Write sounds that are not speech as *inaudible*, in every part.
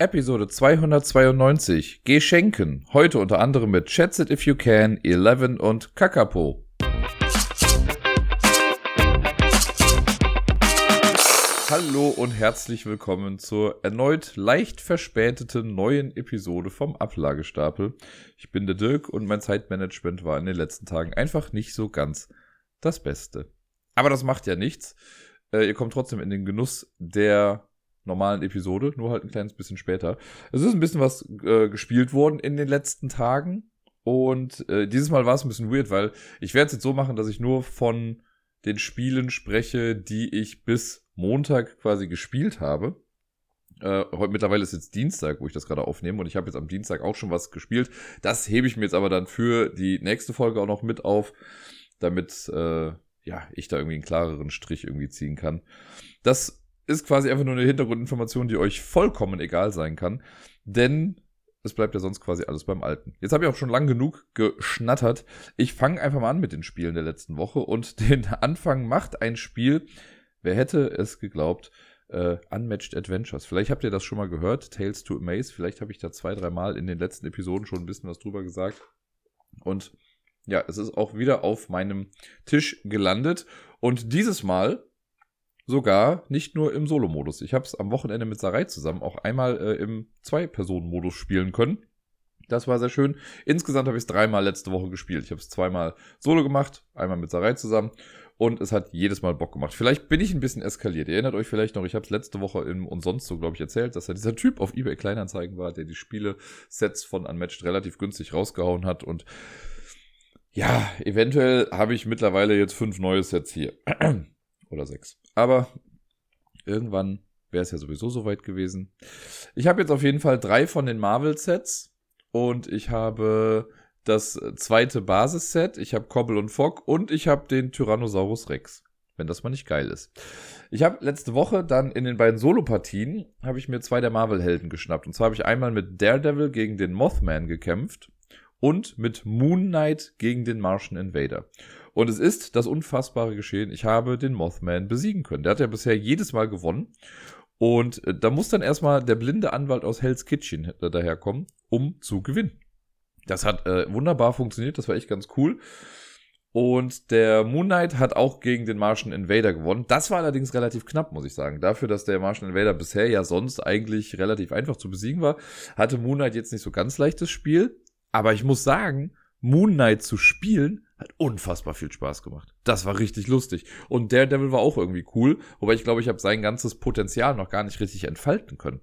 Episode 292 Geschenken. Heute unter anderem mit Chats It If You Can, Eleven und Kakapo. Hallo und herzlich willkommen zur erneut leicht verspäteten neuen Episode vom Ablagestapel. Ich bin der Dirk und mein Zeitmanagement war in den letzten Tagen einfach nicht so ganz das Beste. Aber das macht ja nichts. Äh, ihr kommt trotzdem in den Genuss der normalen Episode, nur halt ein kleines bisschen später. Es ist ein bisschen was äh, gespielt worden in den letzten Tagen. Und äh, dieses Mal war es ein bisschen weird, weil ich werde es jetzt so machen, dass ich nur von den Spielen spreche, die ich bis Montag quasi gespielt habe. Äh, heute mittlerweile ist jetzt Dienstag, wo ich das gerade aufnehme und ich habe jetzt am Dienstag auch schon was gespielt. Das hebe ich mir jetzt aber dann für die nächste Folge auch noch mit auf, damit äh, ja ich da irgendwie einen klareren Strich irgendwie ziehen kann. Das ist quasi einfach nur eine Hintergrundinformation, die euch vollkommen egal sein kann. Denn es bleibt ja sonst quasi alles beim Alten. Jetzt habe ich auch schon lang genug geschnattert. Ich fange einfach mal an mit den Spielen der letzten Woche und *laughs* den Anfang macht ein Spiel, wer hätte es geglaubt, äh, Unmatched Adventures. Vielleicht habt ihr das schon mal gehört, Tales to Amaze. Vielleicht habe ich da zwei, drei Mal in den letzten Episoden schon ein bisschen was drüber gesagt. Und ja, es ist auch wieder auf meinem Tisch gelandet. Und dieses Mal sogar nicht nur im Solo-Modus. Ich habe es am Wochenende mit Sarai zusammen auch einmal äh, im Zwei-Personen-Modus spielen können. Das war sehr schön. Insgesamt habe ich es dreimal letzte Woche gespielt. Ich habe es zweimal solo gemacht, einmal mit Sarai zusammen. Und es hat jedes Mal Bock gemacht. Vielleicht bin ich ein bisschen eskaliert. Ihr erinnert euch vielleicht noch, ich habe es letzte Woche im und sonst so, glaube ich, erzählt, dass er dieser Typ auf eBay Kleinanzeigen war, der die Spiele-Sets von Unmatched relativ günstig rausgehauen hat. Und ja, eventuell habe ich mittlerweile jetzt fünf neue Sets hier. Oder sechs. Aber irgendwann wäre es ja sowieso soweit gewesen. Ich habe jetzt auf jeden Fall drei von den Marvel-Sets und ich habe das zweite Basisset, ich habe Cobble und Fogg und ich habe den Tyrannosaurus Rex. Wenn das mal nicht geil ist. Ich habe letzte Woche dann in den beiden Solo-Partien habe ich mir zwei der Marvel-Helden geschnappt. Und zwar habe ich einmal mit Daredevil gegen den Mothman gekämpft und mit Moon Knight gegen den Martian Invader. Und es ist das unfassbare Geschehen. Ich habe den Mothman besiegen können. Der hat ja bisher jedes Mal gewonnen. Und äh, da muss dann erstmal der blinde Anwalt aus Hell's Kitchen daherkommen, um zu gewinnen. Das hat äh, wunderbar funktioniert. Das war echt ganz cool. Und der Moon Knight hat auch gegen den Martian Invader gewonnen. Das war allerdings relativ knapp, muss ich sagen. Dafür, dass der Martian Invader bisher ja sonst eigentlich relativ einfach zu besiegen war, hatte Moon Knight jetzt nicht so ganz leichtes Spiel. Aber ich muss sagen, Moon Knight zu spielen hat unfassbar viel Spaß gemacht. Das war richtig lustig. Und Daredevil war auch irgendwie cool, wobei ich glaube, ich habe sein ganzes Potenzial noch gar nicht richtig entfalten können.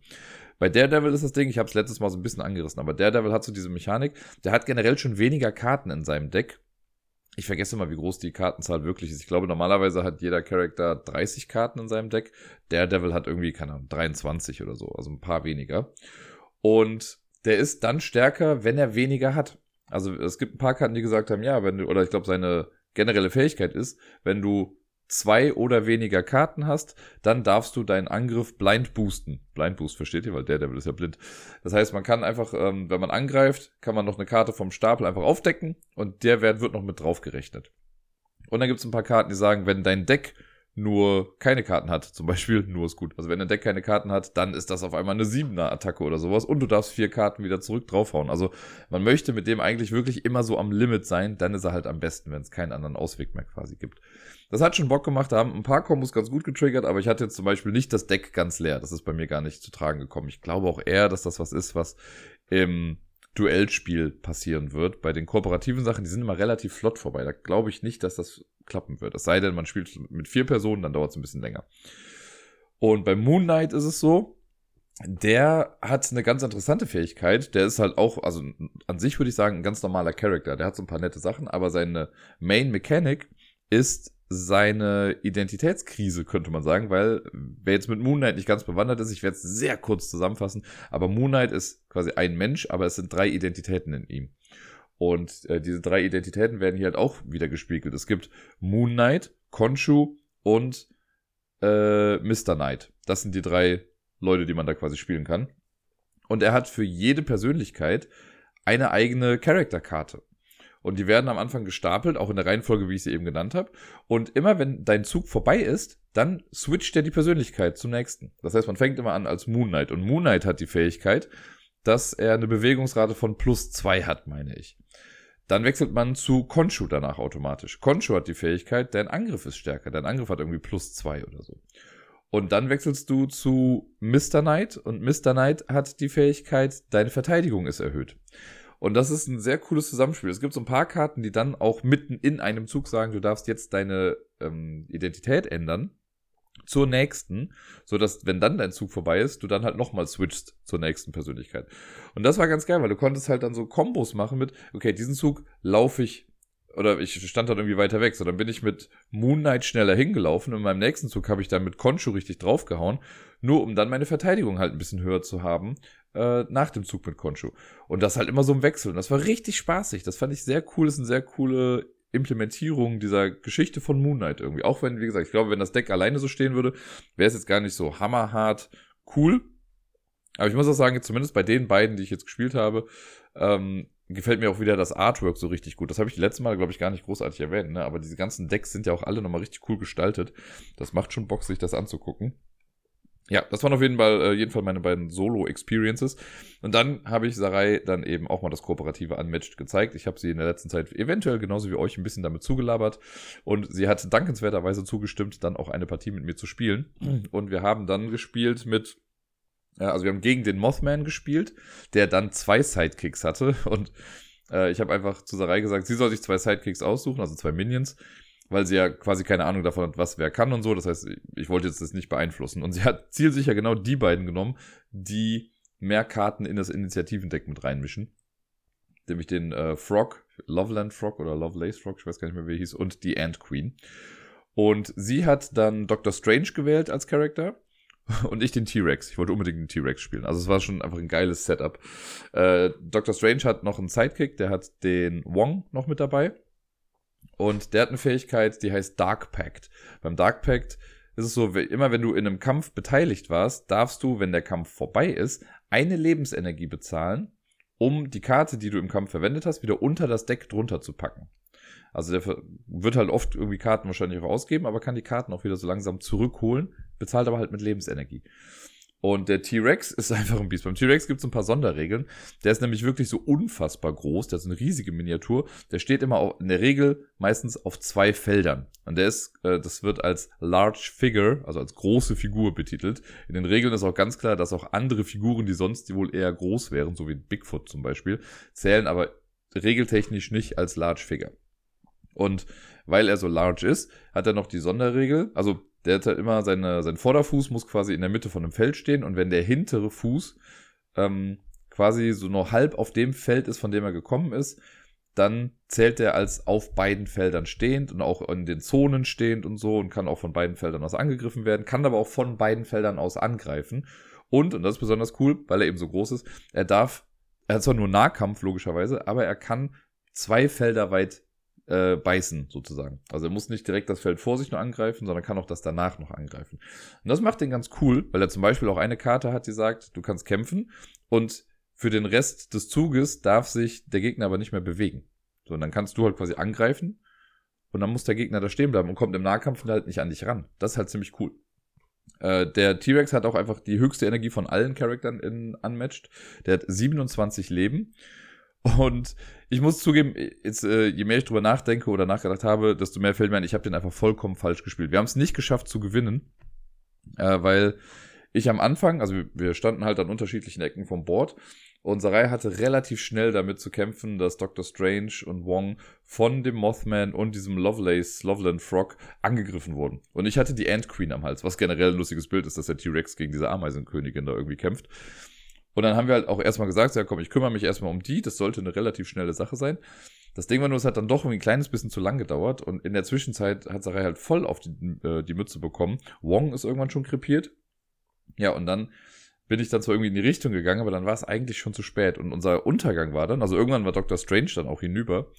Bei Daredevil ist das Ding, ich habe es letztes Mal so ein bisschen angerissen, aber Daredevil hat so diese Mechanik, der hat generell schon weniger Karten in seinem Deck. Ich vergesse mal, wie groß die Kartenzahl wirklich ist. Ich glaube, normalerweise hat jeder Charakter 30 Karten in seinem Deck. Daredevil hat irgendwie, keine Ahnung, 23 oder so, also ein paar weniger. Und der ist dann stärker, wenn er weniger hat. Also es gibt ein paar Karten, die gesagt haben, ja, wenn du, oder ich glaube, seine generelle Fähigkeit ist, wenn du zwei oder weniger Karten hast, dann darfst du deinen Angriff blind boosten. Blind boost versteht ihr, weil der Devil ist ja blind. Das heißt, man kann einfach, ähm, wenn man angreift, kann man noch eine Karte vom Stapel einfach aufdecken und der Wert wird noch mit drauf gerechnet. Und dann gibt es ein paar Karten, die sagen, wenn dein Deck nur keine Karten hat, zum Beispiel, nur ist gut. Also wenn ein Deck keine Karten hat, dann ist das auf einmal eine siebener Attacke oder sowas und du darfst vier Karten wieder zurück draufhauen. Also man möchte mit dem eigentlich wirklich immer so am Limit sein, dann ist er halt am besten, wenn es keinen anderen Ausweg mehr quasi gibt. Das hat schon Bock gemacht, da haben ein paar Kombos ganz gut getriggert, aber ich hatte jetzt zum Beispiel nicht das Deck ganz leer. Das ist bei mir gar nicht zu tragen gekommen. Ich glaube auch eher, dass das was ist, was im Duellspiel passieren wird. Bei den kooperativen Sachen, die sind immer relativ flott vorbei. Da glaube ich nicht, dass das klappen wird. Es sei denn, man spielt mit vier Personen, dann dauert es ein bisschen länger. Und bei Moon Knight ist es so, der hat eine ganz interessante Fähigkeit. Der ist halt auch, also an sich würde ich sagen, ein ganz normaler Charakter. Der hat so ein paar nette Sachen, aber seine Main Mechanic ist seine Identitätskrise, könnte man sagen, weil wer jetzt mit Moon Knight nicht ganz bewandert ist, ich werde es sehr kurz zusammenfassen, aber Moon Knight ist quasi ein Mensch, aber es sind drei Identitäten in ihm. Und äh, diese drei Identitäten werden hier halt auch wieder gespiegelt. Es gibt Moon Knight, Konshu und äh, Mr. Knight. Das sind die drei Leute, die man da quasi spielen kann. Und er hat für jede Persönlichkeit eine eigene Charakterkarte. Und die werden am Anfang gestapelt, auch in der Reihenfolge, wie ich sie eben genannt habe. Und immer wenn dein Zug vorbei ist, dann switcht er die Persönlichkeit zum nächsten. Das heißt, man fängt immer an als Moon Knight und Moon Knight hat die Fähigkeit, dass er eine Bewegungsrate von plus zwei hat, meine ich. Dann wechselt man zu Konshu danach automatisch. Konshu hat die Fähigkeit, dein Angriff ist stärker. Dein Angriff hat irgendwie plus zwei oder so. Und dann wechselst du zu Mr. Knight und Mr. Knight hat die Fähigkeit, deine Verteidigung ist erhöht. Und das ist ein sehr cooles Zusammenspiel. Es gibt so ein paar Karten, die dann auch mitten in einem Zug sagen, du darfst jetzt deine ähm, Identität ändern zur nächsten, so dass wenn dann dein Zug vorbei ist, du dann halt nochmal switchst zur nächsten Persönlichkeit. Und das war ganz geil, weil du konntest halt dann so Kombos machen mit, okay, diesen Zug laufe ich oder ich stand dann irgendwie weiter weg, so dann bin ich mit Moon Knight schneller hingelaufen und in meinem nächsten Zug habe ich dann mit Konshu richtig draufgehauen, nur um dann meine Verteidigung halt ein bisschen höher zu haben äh, nach dem Zug mit Konshu. Und das halt immer so im Wechsel. Und das war richtig spaßig. Das fand ich sehr cool. Das ist eine sehr coole Implementierung dieser Geschichte von Moon Knight irgendwie. Auch wenn, wie gesagt, ich glaube, wenn das Deck alleine so stehen würde, wäre es jetzt gar nicht so hammerhart cool. Aber ich muss auch sagen, zumindest bei den beiden, die ich jetzt gespielt habe, ähm, gefällt mir auch wieder das Artwork so richtig gut. Das habe ich die letzte Mal, glaube ich, gar nicht großartig erwähnt, ne? aber diese ganzen Decks sind ja auch alle nochmal richtig cool gestaltet. Das macht schon Bock, sich das anzugucken. Ja, das waren auf jeden Fall, äh, jeden Fall meine beiden Solo-Experiences. Und dann habe ich Sarai dann eben auch mal das kooperative Unmatched gezeigt. Ich habe sie in der letzten Zeit eventuell genauso wie euch ein bisschen damit zugelabert. Und sie hat dankenswerterweise zugestimmt, dann auch eine Partie mit mir zu spielen. Und wir haben dann gespielt mit also wir haben gegen den Mothman gespielt, der dann zwei Sidekicks hatte. Und äh, ich habe einfach zu Sarai gesagt, sie soll sich zwei Sidekicks aussuchen, also zwei Minions, weil sie ja quasi keine Ahnung davon hat, was wer kann und so. Das heißt, ich wollte jetzt das nicht beeinflussen. Und sie hat zielsicher genau die beiden genommen, die mehr Karten in das Initiativendeck mit reinmischen. Nämlich den äh, Frog, Loveland Frog oder Lovelace Frog, ich weiß gar nicht mehr, wie er hieß, und die Ant Queen. Und sie hat dann Doctor Strange gewählt als Charakter *laughs* und ich den T-Rex. Ich wollte unbedingt den T-Rex spielen. Also es war schon einfach ein geiles Setup. Äh, Doctor Strange hat noch einen Sidekick, der hat den Wong noch mit dabei. Und der hat eine Fähigkeit, die heißt Dark Pact. Beim Dark Pact ist es so, immer wenn du in einem Kampf beteiligt warst, darfst du, wenn der Kampf vorbei ist, eine Lebensenergie bezahlen, um die Karte, die du im Kampf verwendet hast, wieder unter das Deck drunter zu packen. Also der wird halt oft irgendwie Karten wahrscheinlich auch ausgeben, aber kann die Karten auch wieder so langsam zurückholen, bezahlt aber halt mit Lebensenergie. Und der T-Rex *laughs* ist einfach ein Biest. Beim T-Rex gibt es ein paar Sonderregeln. Der ist nämlich wirklich so unfassbar groß. Der ist eine riesige Miniatur. Der steht immer auf, in der Regel meistens auf zwei Feldern. Und der ist, äh, das wird als Large Figure, also als große Figur betitelt. In den Regeln ist auch ganz klar, dass auch andere Figuren, die sonst wohl eher groß wären, so wie Bigfoot zum Beispiel, zählen aber regeltechnisch nicht als Large Figure. Und weil er so large ist, hat er noch die Sonderregel. Also der hat halt immer seine, sein Vorderfuß muss quasi in der Mitte von einem Feld stehen und wenn der hintere Fuß ähm, quasi so nur halb auf dem Feld ist, von dem er gekommen ist, dann zählt er als auf beiden Feldern stehend und auch in den Zonen stehend und so und kann auch von beiden Feldern aus angegriffen werden, kann aber auch von beiden Feldern aus angreifen. Und, und das ist besonders cool, weil er eben so groß ist, er darf, er hat zwar nur Nahkampf logischerweise, aber er kann zwei Felder weit äh, beißen, sozusagen. Also er muss nicht direkt das Feld vor sich nur angreifen, sondern kann auch das danach noch angreifen. Und das macht den ganz cool, weil er zum Beispiel auch eine Karte hat, die sagt, du kannst kämpfen und für den Rest des Zuges darf sich der Gegner aber nicht mehr bewegen. So, und dann kannst du halt quasi angreifen und dann muss der Gegner da stehen bleiben und kommt im Nahkampf halt nicht an dich ran. Das ist halt ziemlich cool. Äh, der T-Rex hat auch einfach die höchste Energie von allen Charaktern in Unmatched. Der hat 27 Leben und ich muss zugeben, jetzt, äh, je mehr ich drüber nachdenke oder nachgedacht habe, desto mehr fällt mir ein, ich habe den einfach vollkommen falsch gespielt. Wir haben es nicht geschafft zu gewinnen, äh, weil ich am Anfang, also wir standen halt an unterschiedlichen Ecken vom Board und Sarai hatte relativ schnell damit zu kämpfen, dass Dr. Strange und Wong von dem Mothman und diesem Lovelace, Loveland Frog angegriffen wurden. Und ich hatte die Ant Queen am Hals, was generell ein lustiges Bild ist, dass der T-Rex gegen diese Ameisenkönigin da irgendwie kämpft. Und dann haben wir halt auch erstmal gesagt, ja komm, ich kümmere mich erstmal um die, das sollte eine relativ schnelle Sache sein. Das Ding war nur, es hat dann doch irgendwie ein kleines bisschen zu lang gedauert und in der Zwischenzeit hat Sarai halt voll auf die, äh, die Mütze bekommen. Wong ist irgendwann schon krepiert. Ja, und dann bin ich dann zwar irgendwie in die Richtung gegangen, aber dann war es eigentlich schon zu spät und unser Untergang war dann, also irgendwann war Dr. Strange dann auch hinüber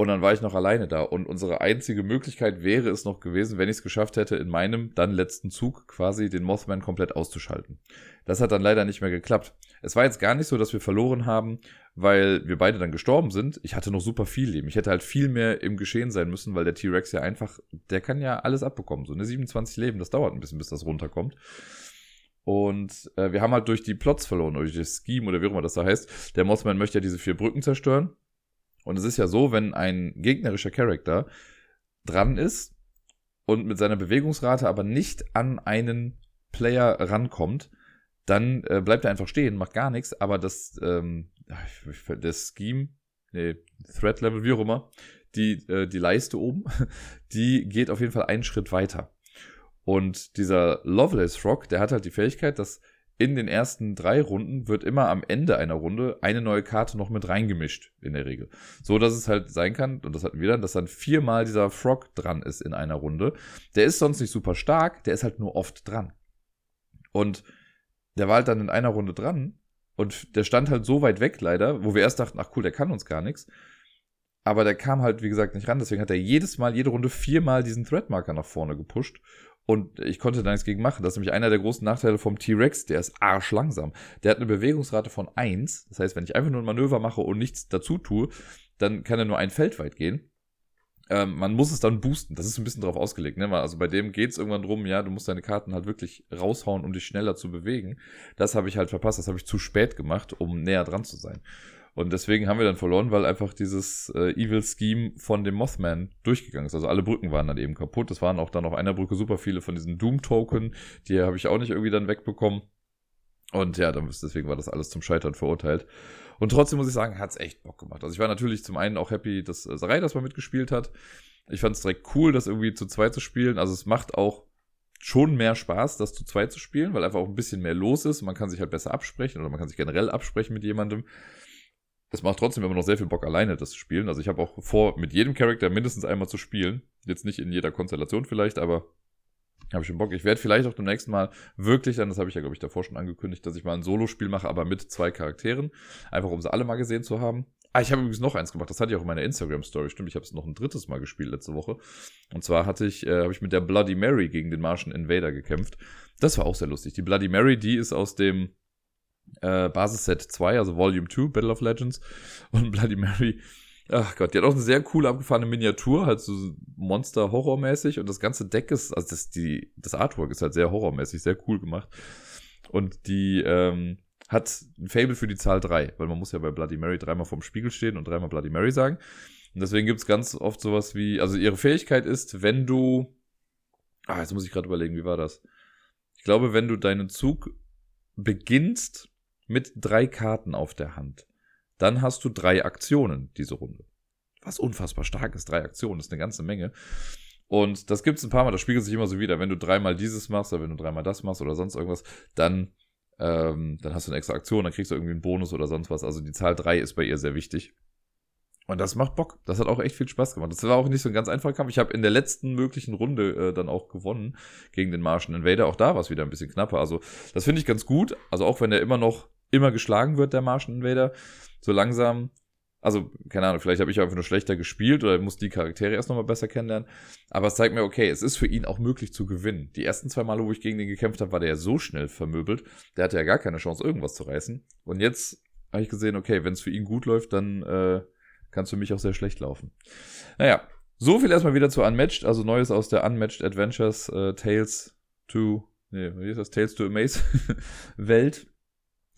Und dann war ich noch alleine da. Und unsere einzige Möglichkeit wäre es noch gewesen, wenn ich es geschafft hätte, in meinem dann letzten Zug quasi den Mothman komplett auszuschalten. Das hat dann leider nicht mehr geklappt. Es war jetzt gar nicht so, dass wir verloren haben, weil wir beide dann gestorben sind. Ich hatte noch super viel Leben. Ich hätte halt viel mehr im Geschehen sein müssen, weil der T-Rex ja einfach, der kann ja alles abbekommen. So eine 27 Leben, das dauert ein bisschen, bis das runterkommt. Und äh, wir haben halt durch die Plots verloren, durch das Scheme oder wie auch immer das da heißt. Der Mothman möchte ja diese vier Brücken zerstören. Und es ist ja so, wenn ein gegnerischer Charakter dran ist und mit seiner Bewegungsrate aber nicht an einen Player rankommt, dann äh, bleibt er einfach stehen, macht gar nichts, aber das, ähm, das Scheme, nee, Threat Level, wie auch immer, die, äh, die Leiste oben, *laughs* die geht auf jeden Fall einen Schritt weiter. Und dieser Lovelace Rock, der hat halt die Fähigkeit, dass in den ersten drei Runden wird immer am Ende einer Runde eine neue Karte noch mit reingemischt, in der Regel. So, dass es halt sein kann, und das hatten wir dann, dass dann viermal dieser Frog dran ist in einer Runde. Der ist sonst nicht super stark, der ist halt nur oft dran. Und der war halt dann in einer Runde dran und der stand halt so weit weg leider, wo wir erst dachten, ach cool, der kann uns gar nichts. Aber der kam halt, wie gesagt, nicht ran. Deswegen hat er jedes Mal, jede Runde viermal diesen Threadmarker nach vorne gepusht. Und ich konnte da nichts gegen machen. Das ist nämlich einer der großen Nachteile vom T-Rex. Der ist arschlangsam. Der hat eine Bewegungsrate von 1. Das heißt, wenn ich einfach nur ein Manöver mache und nichts dazu tue, dann kann er nur ein Feld weit gehen. Ähm, man muss es dann boosten. Das ist ein bisschen drauf ausgelegt. Ne? Also bei dem geht es irgendwann drum, ja, du musst deine Karten halt wirklich raushauen, um dich schneller zu bewegen. Das habe ich halt verpasst. Das habe ich zu spät gemacht, um näher dran zu sein. Und deswegen haben wir dann verloren, weil einfach dieses äh, Evil Scheme von dem Mothman durchgegangen ist. Also alle Brücken waren dann eben kaputt. Es waren auch dann auf einer Brücke super viele von diesen Doom-Token. Die habe ich auch nicht irgendwie dann wegbekommen. Und ja, dann, deswegen war das alles zum Scheitern verurteilt. Und trotzdem muss ich sagen, hat's echt Bock gemacht. Also ich war natürlich zum einen auch happy, dass äh, Sarai das mal mitgespielt hat. Ich fand es direkt cool, das irgendwie zu zweit zu spielen. Also es macht auch schon mehr Spaß, das zu zweit zu spielen, weil einfach auch ein bisschen mehr los ist. Man kann sich halt besser absprechen oder man kann sich generell absprechen mit jemandem es macht trotzdem immer noch sehr viel Bock, alleine das zu spielen. Also ich habe auch vor, mit jedem Charakter mindestens einmal zu spielen. Jetzt nicht in jeder Konstellation vielleicht, aber habe ich schon Bock. Ich werde vielleicht auch demnächst mal wirklich dann, das habe ich ja, glaube ich, davor schon angekündigt, dass ich mal ein Solo-Spiel mache, aber mit zwei Charakteren. Einfach um sie alle mal gesehen zu haben. Ah, ich habe übrigens noch eins gemacht, das hatte ich auch in meiner Instagram-Story, stimmt. Ich habe es noch ein drittes Mal gespielt letzte Woche. Und zwar hatte ich, äh, habe ich mit der Bloody Mary gegen den Martian Invader gekämpft. Das war auch sehr lustig. Die Bloody Mary, die ist aus dem äh, Basisset 2, also Volume 2, Battle of Legends. *laughs* Und Bloody Mary, ach Gott, die hat auch eine sehr coole abgefahrene Miniatur, halt so Monster-Horror-mäßig. Und das ganze Deck ist, also das, die, das Artwork ist halt sehr horrormäßig, sehr cool gemacht. Und die ähm, hat ein Fable für die Zahl 3, weil man muss ja bei Bloody Mary dreimal vorm Spiegel stehen und dreimal Bloody Mary sagen. Und deswegen gibt's ganz oft sowas wie, also ihre Fähigkeit ist, wenn du, ah, jetzt muss ich gerade überlegen, wie war das? Ich glaube, wenn du deinen Zug beginnst mit drei Karten auf der Hand. Dann hast du drei Aktionen diese Runde. Was unfassbar stark ist, drei Aktionen, ist eine ganze Menge. Und das gibt es ein paar Mal, das spiegelt sich immer so wieder. Wenn du dreimal dieses machst oder wenn du dreimal das machst oder sonst irgendwas, dann, ähm, dann hast du eine extra Aktion, dann kriegst du irgendwie einen Bonus oder sonst was. Also die Zahl drei ist bei ihr sehr wichtig. Und das macht Bock. Das hat auch echt viel Spaß gemacht. Das war auch nicht so ein ganz einfacher Kampf. Ich habe in der letzten möglichen Runde äh, dann auch gewonnen gegen den Martian Invader. Auch da war es wieder ein bisschen knapper. Also das finde ich ganz gut. Also auch wenn er immer noch immer geschlagen wird, der Martian Invader. So langsam, also keine Ahnung, vielleicht habe ich einfach nur schlechter gespielt oder muss die Charaktere erst nochmal besser kennenlernen. Aber es zeigt mir, okay, es ist für ihn auch möglich zu gewinnen. Die ersten zwei Male, wo ich gegen den gekämpft habe, war der ja so schnell vermöbelt. Der hatte ja gar keine Chance, irgendwas zu reißen. Und jetzt habe ich gesehen, okay, wenn es für ihn gut läuft, dann äh, kann es für mich auch sehr schlecht laufen. Naja, so viel erstmal wieder zu Unmatched, also Neues aus der Unmatched Adventures äh, Tales to, nee, wie ist das? Tales to Amaze *laughs* Welt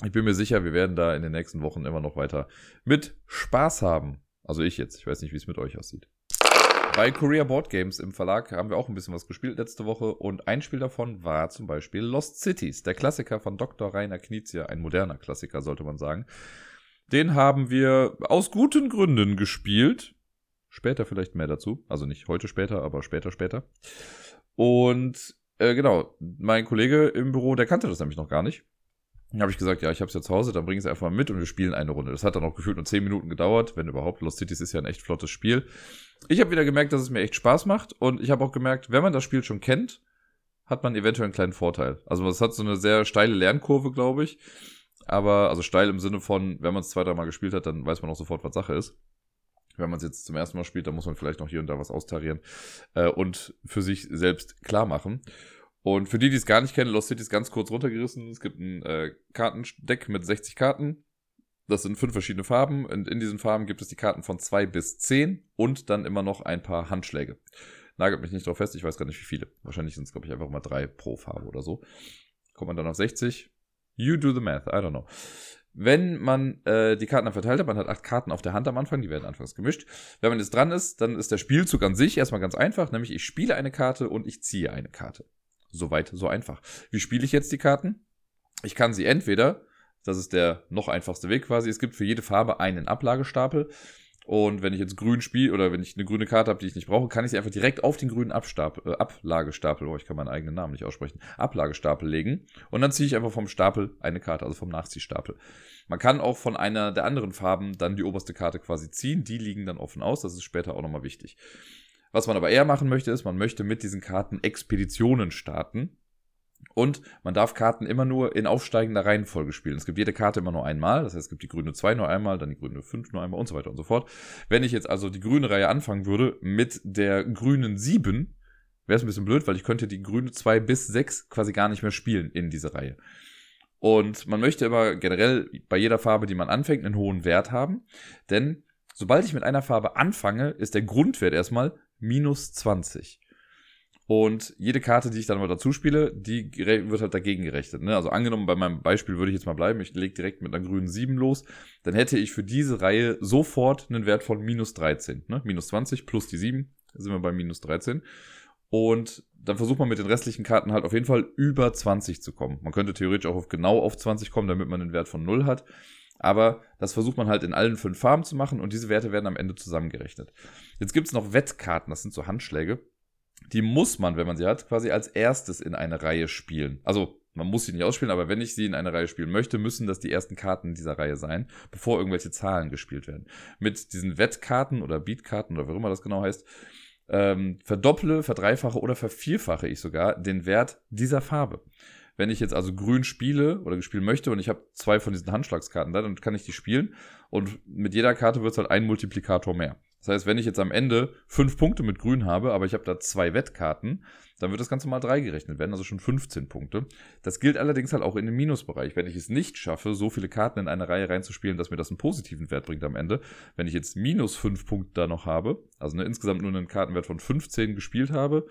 ich bin mir sicher, wir werden da in den nächsten Wochen immer noch weiter mit Spaß haben. Also ich jetzt. Ich weiß nicht, wie es mit euch aussieht. Bei Korea Board Games im Verlag haben wir auch ein bisschen was gespielt letzte Woche und ein Spiel davon war zum Beispiel Lost Cities, der Klassiker von Dr. Rainer Knizia, ein moderner Klassiker, sollte man sagen. Den haben wir aus guten Gründen gespielt. Später vielleicht mehr dazu. Also nicht heute später, aber später, später. Und äh, genau, mein Kollege im Büro, der kannte das nämlich noch gar nicht. Dann habe ich gesagt, ja, ich habe es ja zu Hause, dann bring es einfach mal mit und wir spielen eine Runde. Das hat dann auch gefühlt nur 10 Minuten gedauert, wenn überhaupt. Lost Cities ist ja ein echt flottes Spiel. Ich habe wieder gemerkt, dass es mir echt Spaß macht und ich habe auch gemerkt, wenn man das Spiel schon kennt, hat man eventuell einen kleinen Vorteil. Also es hat so eine sehr steile Lernkurve, glaube ich. Aber, also steil im Sinne von, wenn man es zwei, dreimal gespielt hat, dann weiß man auch sofort, was Sache ist. Wenn man es jetzt zum ersten Mal spielt, dann muss man vielleicht noch hier und da was austarieren äh, und für sich selbst klar machen. Und für die, die es gar nicht kennen, Lost City ist ganz kurz runtergerissen. Es gibt ein äh, Kartendeck mit 60 Karten. Das sind fünf verschiedene Farben. Und in diesen Farben gibt es die Karten von zwei bis zehn und dann immer noch ein paar Handschläge. Nagelt mich nicht drauf fest, ich weiß gar nicht wie viele. Wahrscheinlich sind es, glaube ich, einfach mal drei pro Farbe oder so. Kommt man dann auf 60. You do the math, I don't know. Wenn man äh, die Karten dann verteilt hat, man hat acht Karten auf der Hand am Anfang, die werden anfangs gemischt. Wenn man jetzt dran ist, dann ist der Spielzug an sich erstmal ganz einfach, nämlich ich spiele eine Karte und ich ziehe eine Karte. Soweit, so einfach. Wie spiele ich jetzt die Karten? Ich kann sie entweder, das ist der noch einfachste Weg quasi, es gibt für jede Farbe einen Ablagestapel. Und wenn ich jetzt grün spiele oder wenn ich eine grüne Karte habe, die ich nicht brauche, kann ich sie einfach direkt auf den grünen Abstapel, äh, Ablagestapel, oh, ich kann meinen eigenen Namen nicht aussprechen, Ablagestapel legen. Und dann ziehe ich einfach vom Stapel eine Karte, also vom Nachziehstapel. Man kann auch von einer der anderen Farben dann die oberste Karte quasi ziehen. Die liegen dann offen aus. Das ist später auch nochmal wichtig. Was man aber eher machen möchte, ist, man möchte mit diesen Karten Expeditionen starten. Und man darf Karten immer nur in aufsteigender Reihenfolge spielen. Es gibt jede Karte immer nur einmal. Das heißt, es gibt die grüne 2 nur einmal, dann die grüne 5 nur einmal und so weiter und so fort. Wenn ich jetzt also die grüne Reihe anfangen würde mit der grünen 7, wäre es ein bisschen blöd, weil ich könnte die grüne 2 bis 6 quasi gar nicht mehr spielen in dieser Reihe. Und man möchte immer generell bei jeder Farbe, die man anfängt, einen hohen Wert haben. Denn sobald ich mit einer Farbe anfange, ist der Grundwert erstmal minus 20. Und jede Karte, die ich dann mal dazu spiele, die wird halt dagegen gerechnet. Ne? Also angenommen, bei meinem Beispiel würde ich jetzt mal bleiben, ich lege direkt mit einer grünen 7 los, dann hätte ich für diese Reihe sofort einen Wert von minus 13. Ne? Minus 20 plus die 7, sind wir bei minus 13. Und dann versucht man mit den restlichen Karten halt auf jeden Fall über 20 zu kommen. Man könnte theoretisch auch auf genau auf 20 kommen, damit man einen Wert von 0 hat. Aber das versucht man halt in allen fünf Farben zu machen und diese Werte werden am Ende zusammengerechnet. Jetzt gibt es noch Wettkarten, das sind so Handschläge. Die muss man, wenn man sie hat, quasi als erstes in eine Reihe spielen. Also man muss sie nicht ausspielen, aber wenn ich sie in eine Reihe spielen möchte, müssen das die ersten Karten dieser Reihe sein, bevor irgendwelche Zahlen gespielt werden. Mit diesen Wettkarten oder Beatkarten oder wie immer das genau heißt, ähm, verdopple, verdreifache oder vervierfache ich sogar den Wert dieser Farbe. Wenn ich jetzt also grün spiele oder spielen möchte und ich habe zwei von diesen Handschlagskarten da, dann kann ich die spielen und mit jeder Karte wird es halt ein Multiplikator mehr. Das heißt, wenn ich jetzt am Ende fünf Punkte mit Grün habe, aber ich habe da zwei Wettkarten, dann wird das Ganze mal drei gerechnet werden, also schon 15 Punkte. Das gilt allerdings halt auch in dem Minusbereich. Wenn ich es nicht schaffe, so viele Karten in eine Reihe reinzuspielen, dass mir das einen positiven Wert bringt am Ende, wenn ich jetzt minus fünf Punkte da noch habe, also ne, insgesamt nur einen Kartenwert von 15 gespielt habe,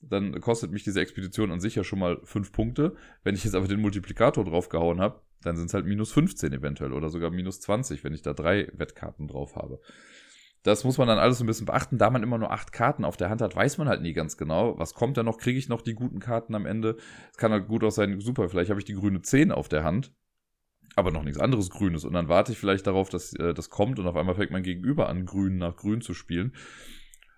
dann kostet mich diese Expedition an sich ja schon mal fünf Punkte. Wenn ich jetzt aber den Multiplikator draufgehauen habe, dann sind es halt minus 15 eventuell oder sogar minus 20, wenn ich da drei Wettkarten drauf habe. Das muss man dann alles ein bisschen beachten. Da man immer nur acht Karten auf der Hand hat, weiß man halt nie ganz genau, was kommt da noch, kriege ich noch die guten Karten am Ende. Es kann halt gut auch sein, super, vielleicht habe ich die grüne 10 auf der Hand, aber noch nichts anderes Grünes. Und dann warte ich vielleicht darauf, dass äh, das kommt und auf einmal fängt mein Gegenüber an, grün nach grün zu spielen.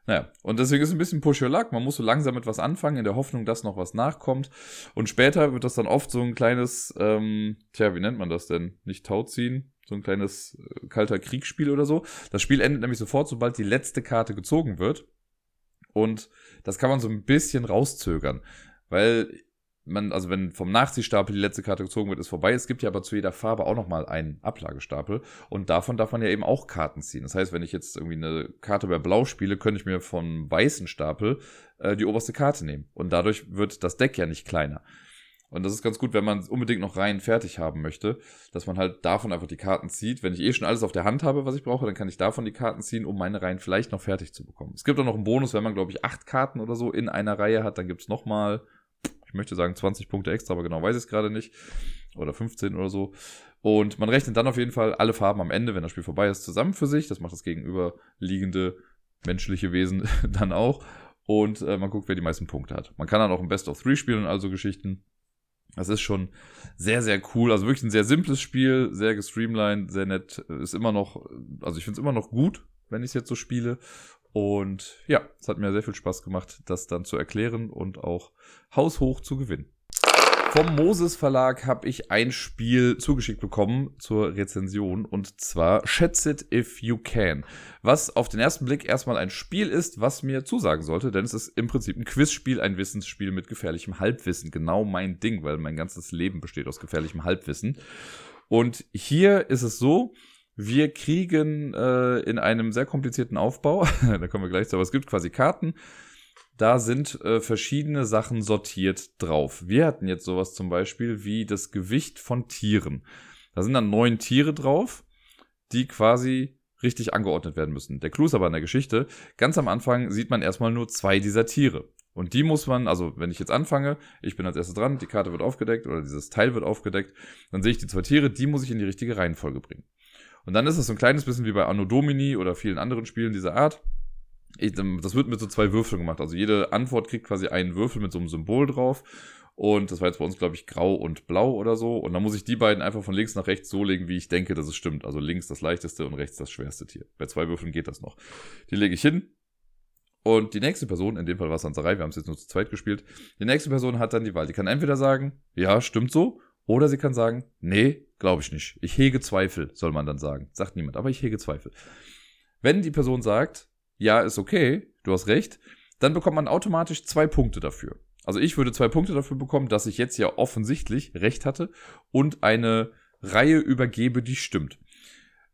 Naja, und deswegen ist ein bisschen push your luck. Man muss so langsam mit was anfangen, in der Hoffnung, dass noch was nachkommt. Und später wird das dann oft so ein kleines, ähm, tja, wie nennt man das denn? Nicht Tauziehen, so ein kleines äh, kalter Kriegsspiel oder so. Das Spiel endet nämlich sofort, sobald die letzte Karte gezogen wird. Und das kann man so ein bisschen rauszögern. Weil man, also wenn vom Nachziehstapel die letzte Karte gezogen wird, ist vorbei. Es gibt ja aber zu jeder Farbe auch nochmal einen Ablagestapel. Und davon darf man ja eben auch Karten ziehen. Das heißt, wenn ich jetzt irgendwie eine Karte bei Blau spiele, könnte ich mir vom weißen Stapel äh, die oberste Karte nehmen. Und dadurch wird das Deck ja nicht kleiner. Und das ist ganz gut, wenn man unbedingt noch Reihen fertig haben möchte, dass man halt davon einfach die Karten zieht. Wenn ich eh schon alles auf der Hand habe, was ich brauche, dann kann ich davon die Karten ziehen, um meine Reihen vielleicht noch fertig zu bekommen. Es gibt auch noch einen Bonus, wenn man, glaube ich, acht Karten oder so in einer Reihe hat, dann gibt's noch mal, ich möchte sagen 20 Punkte extra, aber genau weiß ich es gerade nicht. Oder 15 oder so. Und man rechnet dann auf jeden Fall alle Farben am Ende, wenn das Spiel vorbei ist, zusammen für sich. Das macht das gegenüberliegende menschliche Wesen *laughs* dann auch. Und äh, man guckt, wer die meisten Punkte hat. Man kann dann auch ein Best of Three spielen, also Geschichten. Das ist schon sehr, sehr cool. Also wirklich ein sehr simples Spiel, sehr gestreamlined, sehr nett. Ist immer noch, also ich finde es immer noch gut, wenn ich es jetzt so spiele. Und ja, es hat mir sehr viel Spaß gemacht, das dann zu erklären und auch haushoch zu gewinnen. Vom Moses Verlag habe ich ein Spiel zugeschickt bekommen zur Rezension und zwar Schätz It If You Can. Was auf den ersten Blick erstmal ein Spiel ist, was mir zusagen sollte, denn es ist im Prinzip ein Quizspiel, ein Wissensspiel mit gefährlichem Halbwissen. Genau mein Ding, weil mein ganzes Leben besteht aus gefährlichem Halbwissen. Und hier ist es so, Wir kriegen äh, in einem sehr komplizierten Aufbau, *laughs* da kommen wir gleich zu, aber es gibt quasi Karten, da sind äh, verschiedene Sachen sortiert drauf. Wir hatten jetzt sowas zum Beispiel wie das Gewicht von Tieren. Da sind dann neun Tiere drauf, die quasi richtig angeordnet werden müssen. Der Clou ist aber in der Geschichte, ganz am Anfang sieht man erstmal nur zwei dieser Tiere. Und die muss man, also wenn ich jetzt anfange, ich bin als erstes dran, die Karte wird aufgedeckt oder dieses Teil wird aufgedeckt, dann sehe ich die zwei Tiere, die muss ich in die richtige Reihenfolge bringen. Und dann ist es so ein kleines bisschen wie bei Anno Domini oder vielen anderen Spielen dieser Art. Ich, das wird mit so zwei Würfeln gemacht. Also jede Antwort kriegt quasi einen Würfel mit so einem Symbol drauf. Und das war jetzt bei uns, glaube ich, grau und blau oder so. Und dann muss ich die beiden einfach von links nach rechts so legen, wie ich denke, dass es stimmt. Also links das leichteste und rechts das schwerste Tier. Bei zwei Würfeln geht das noch. Die lege ich hin. Und die nächste Person, in dem Fall war es Sanserei, wir haben es jetzt nur zu zweit gespielt. Die nächste Person hat dann die Wahl. Die kann entweder sagen, ja, stimmt so. Oder sie kann sagen, nee, glaube ich nicht. Ich hege Zweifel, soll man dann sagen. Sagt niemand, aber ich hege Zweifel. Wenn die Person sagt, ja, ist okay, du hast recht, dann bekommt man automatisch zwei Punkte dafür. Also ich würde zwei Punkte dafür bekommen, dass ich jetzt ja offensichtlich recht hatte und eine Reihe übergebe, die stimmt.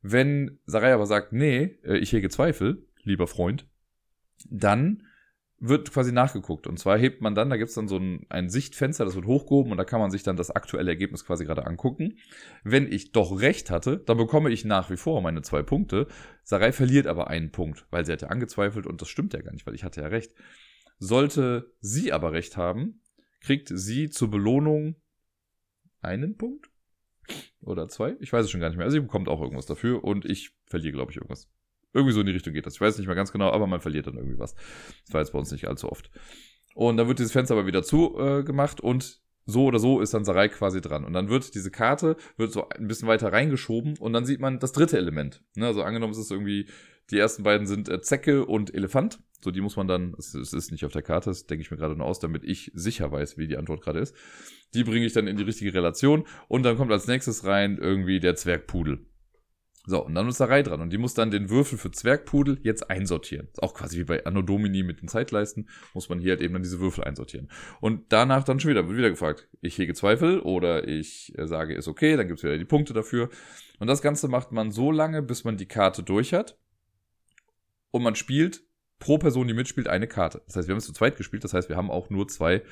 Wenn Sarai aber sagt, nee, äh, ich hege Zweifel, lieber Freund, dann wird quasi nachgeguckt. Und zwar hebt man dann, da gibt es dann so ein, ein Sichtfenster, das wird hochgehoben und da kann man sich dann das aktuelle Ergebnis quasi gerade angucken. Wenn ich doch recht hatte, dann bekomme ich nach wie vor meine zwei Punkte. Sarai verliert aber einen Punkt, weil sie hat ja angezweifelt und das stimmt ja gar nicht, weil ich hatte ja recht. Sollte sie aber recht haben, kriegt sie zur Belohnung einen Punkt? Oder zwei? Ich weiß es schon gar nicht mehr. Also sie bekommt auch irgendwas dafür und ich verliere, glaube ich, irgendwas. Irgendwie so in die Richtung geht das. Ich weiß nicht mehr ganz genau, aber man verliert dann irgendwie was. Das war jetzt bei uns nicht allzu oft. Und dann wird dieses Fenster aber wieder zugemacht äh, und so oder so ist dann Sarai quasi dran. Und dann wird diese Karte wird so ein bisschen weiter reingeschoben und dann sieht man das dritte Element. Ne, also angenommen, es ist irgendwie, die ersten beiden sind äh, Zecke und Elefant. So, die muss man dann, es, es ist nicht auf der Karte, das denke ich mir gerade nur aus, damit ich sicher weiß, wie die Antwort gerade ist. Die bringe ich dann in die richtige Relation und dann kommt als nächstes rein irgendwie der Zwergpudel. So, und dann ist da Reihe dran. Und die muss dann den Würfel für Zwergpudel jetzt einsortieren. Ist auch quasi wie bei Anno Domini mit den Zeitleisten, muss man hier halt eben dann diese Würfel einsortieren. Und danach dann schon wieder, wird wieder gefragt, ich hege Zweifel oder ich äh, sage, ist okay, dann gibt's wieder die Punkte dafür. Und das Ganze macht man so lange, bis man die Karte durch hat. Und man spielt pro Person, die mitspielt, eine Karte. Das heißt, wir haben es zu zweit gespielt, das heißt, wir haben auch nur zwei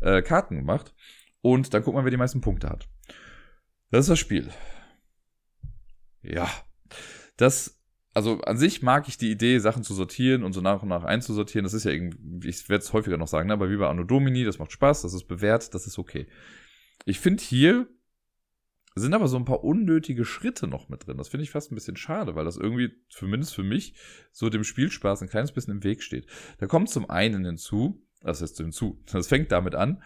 äh, Karten gemacht. Und dann guckt man, wer die meisten Punkte hat. Das ist das Spiel. Ja. Das, also an sich mag ich die Idee, Sachen zu sortieren und so nach und nach einzusortieren. Das ist ja irgendwie, ich werde es häufiger noch sagen, ne? aber wie bei Anno Domini, das macht Spaß, das ist bewährt, das ist okay. Ich finde hier sind aber so ein paar unnötige Schritte noch mit drin. Das finde ich fast ein bisschen schade, weil das irgendwie, zumindest für mich, so dem Spielspaß ein kleines bisschen im Weg steht. Da kommt zum einen hinzu, das heißt hinzu, das fängt damit an,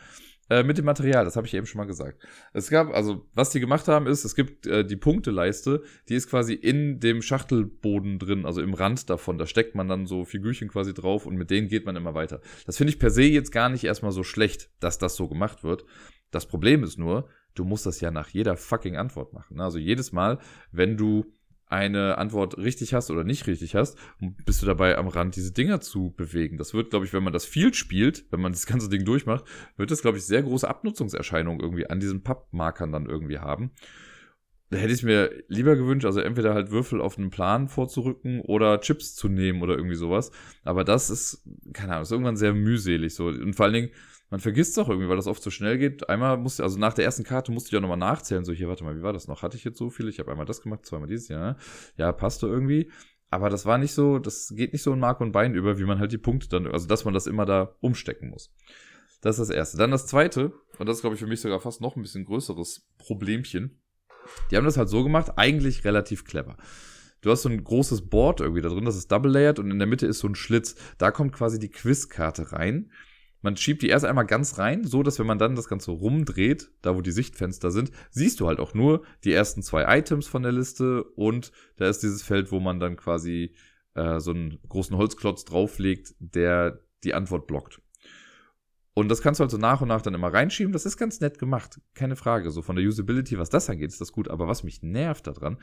äh, mit dem Material, das habe ich eben schon mal gesagt. Es gab, also, was die gemacht haben, ist, es gibt äh, die Punkteleiste, die ist quasi in dem Schachtelboden drin, also im Rand davon. Da steckt man dann so Figürchen quasi drauf und mit denen geht man immer weiter. Das finde ich per se jetzt gar nicht erstmal so schlecht, dass das so gemacht wird. Das Problem ist nur, du musst das ja nach jeder fucking Antwort machen. Ne? Also jedes Mal, wenn du eine Antwort richtig hast oder nicht richtig hast, bist du dabei am Rand, diese Dinger zu bewegen. Das wird, glaube ich, wenn man das viel spielt, wenn man das ganze Ding durchmacht, wird das, glaube ich, sehr große Abnutzungserscheinungen irgendwie an diesen Pappmarkern dann irgendwie haben. Da hätte ich mir lieber gewünscht, also entweder halt Würfel auf einen Plan vorzurücken oder Chips zu nehmen oder irgendwie sowas. Aber das ist, keine Ahnung, ist irgendwann sehr mühselig so. Und vor allen Dingen, man vergisst es auch irgendwie, weil das oft so schnell geht. Einmal musste, also nach der ersten Karte musste ich auch nochmal nachzählen. So, hier, warte mal, wie war das noch? Hatte ich jetzt so viele? Ich habe einmal das gemacht, zweimal dieses Jahr. Ja, passte irgendwie. Aber das war nicht so, das geht nicht so in Mark und Bein über, wie man halt die Punkte dann, also dass man das immer da umstecken muss. Das ist das Erste. Dann das Zweite, und das ist, glaube ich, für mich sogar fast noch ein bisschen größeres Problemchen. Die haben das halt so gemacht, eigentlich relativ clever. Du hast so ein großes Board irgendwie da drin, das ist double layered und in der Mitte ist so ein Schlitz. Da kommt quasi die Quizkarte rein. Man schiebt die erst einmal ganz rein, so dass wenn man dann das Ganze rumdreht, da wo die Sichtfenster sind, siehst du halt auch nur die ersten zwei Items von der Liste und da ist dieses Feld, wo man dann quasi äh, so einen großen Holzklotz drauflegt, der die Antwort blockt. Und das kannst du also nach und nach dann immer reinschieben. Das ist ganz nett gemacht. Keine Frage. So von der Usability, was das angeht, ist das gut. Aber was mich nervt daran,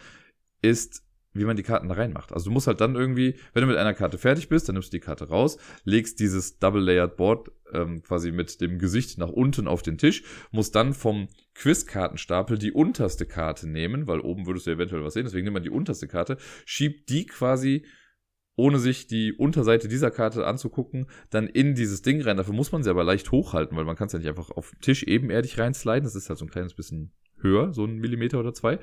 ist, wie man die Karten da reinmacht. Also du musst halt dann irgendwie, wenn du mit einer Karte fertig bist, dann nimmst du die Karte raus, legst dieses Double-Layered Board ähm, quasi mit dem Gesicht nach unten auf den Tisch, musst dann vom Quizkartenstapel die unterste Karte nehmen, weil oben würdest du eventuell was sehen, deswegen nimmt man die unterste Karte, schiebt die quasi ohne sich die Unterseite dieser Karte anzugucken, dann in dieses Ding rein. Dafür muss man sie aber leicht hochhalten, weil man kann es ja nicht einfach auf den Tisch ebenerdig reinsliden. Das ist halt so ein kleines bisschen höher, so ein Millimeter oder zwei.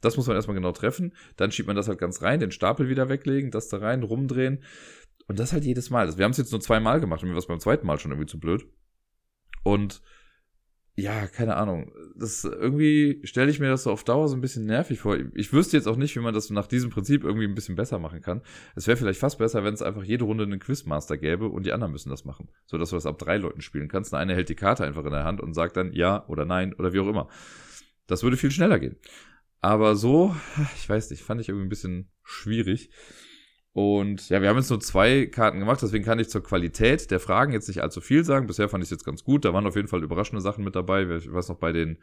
Das muss man erstmal genau treffen. Dann schiebt man das halt ganz rein, den Stapel wieder weglegen, das da rein, rumdrehen. Und das halt jedes Mal. Wir haben es jetzt nur zweimal gemacht und mir war es beim zweiten Mal schon irgendwie zu blöd. Und ja, keine Ahnung. Das irgendwie stelle ich mir das so auf Dauer so ein bisschen nervig vor. Ich wüsste jetzt auch nicht, wie man das nach diesem Prinzip irgendwie ein bisschen besser machen kann. Es wäre vielleicht fast besser, wenn es einfach jede Runde einen Quizmaster gäbe und die anderen müssen das machen. So dass du das ab drei Leuten spielen kannst. Eine hält die Karte einfach in der Hand und sagt dann ja oder nein oder wie auch immer. Das würde viel schneller gehen. Aber so, ich weiß nicht, fand ich irgendwie ein bisschen schwierig. Und ja, wir haben jetzt nur zwei Karten gemacht, deswegen kann ich zur Qualität der Fragen jetzt nicht allzu viel sagen. Bisher fand ich es jetzt ganz gut. Da waren auf jeden Fall überraschende Sachen mit dabei. Ich weiß noch, bei den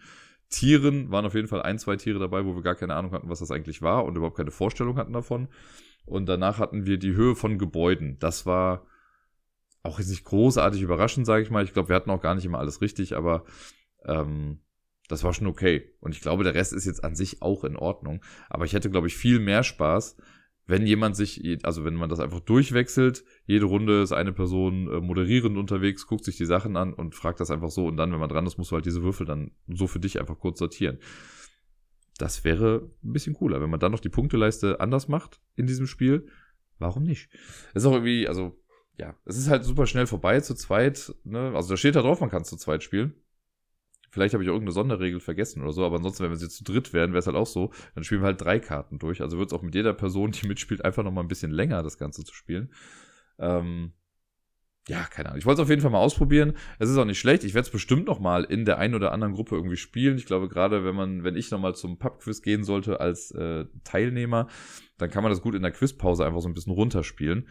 Tieren waren auf jeden Fall ein, zwei Tiere dabei, wo wir gar keine Ahnung hatten, was das eigentlich war und überhaupt keine Vorstellung hatten davon. Und danach hatten wir die Höhe von Gebäuden. Das war auch jetzt nicht großartig überraschend, sage ich mal. Ich glaube, wir hatten auch gar nicht immer alles richtig, aber ähm, das war schon okay. Und ich glaube, der Rest ist jetzt an sich auch in Ordnung. Aber ich hätte, glaube ich, viel mehr Spaß, wenn jemand sich, also wenn man das einfach durchwechselt, jede Runde ist eine Person äh, moderierend unterwegs, guckt sich die Sachen an und fragt das einfach so und dann, wenn man dran ist, musst du halt diese Würfel dann so für dich einfach kurz sortieren. Das wäre ein bisschen cooler, wenn man dann noch die Punkteleiste anders macht in diesem Spiel. Warum nicht? ist auch irgendwie, also, ja, es ist halt super schnell vorbei zu zweit, ne? Also da steht da drauf, man kann zu zweit spielen. Vielleicht habe ich irgendeine Sonderregel vergessen oder so, aber ansonsten, wenn wir jetzt zu dritt wären, wäre es halt auch so, dann spielen wir halt drei Karten durch. Also wird es auch mit jeder Person, die mitspielt, einfach nochmal ein bisschen länger, das Ganze zu spielen. Ähm, ja, keine Ahnung. Ich wollte es auf jeden Fall mal ausprobieren. Es ist auch nicht schlecht. Ich werde es bestimmt noch mal in der einen oder anderen Gruppe irgendwie spielen. Ich glaube, gerade wenn man, wenn ich noch mal zum Pubquiz gehen sollte als äh, Teilnehmer, dann kann man das gut in der Quizpause einfach so ein bisschen runterspielen.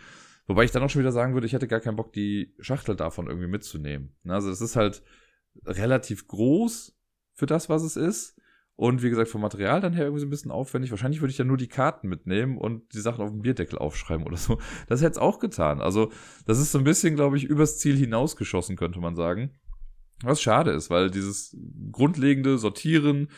Wobei ich dann auch schon wieder sagen würde, ich hätte gar keinen Bock, die Schachtel davon irgendwie mitzunehmen. Also es ist halt, relativ groß für das, was es ist. Und wie gesagt, vom Material dann her irgendwie so ein bisschen aufwendig. Wahrscheinlich würde ich ja nur die Karten mitnehmen und die Sachen auf dem Bierdeckel aufschreiben oder so. Das hätte es auch getan. Also, das ist so ein bisschen, glaube ich, übers Ziel hinausgeschossen, könnte man sagen. Was schade ist, weil dieses grundlegende Sortieren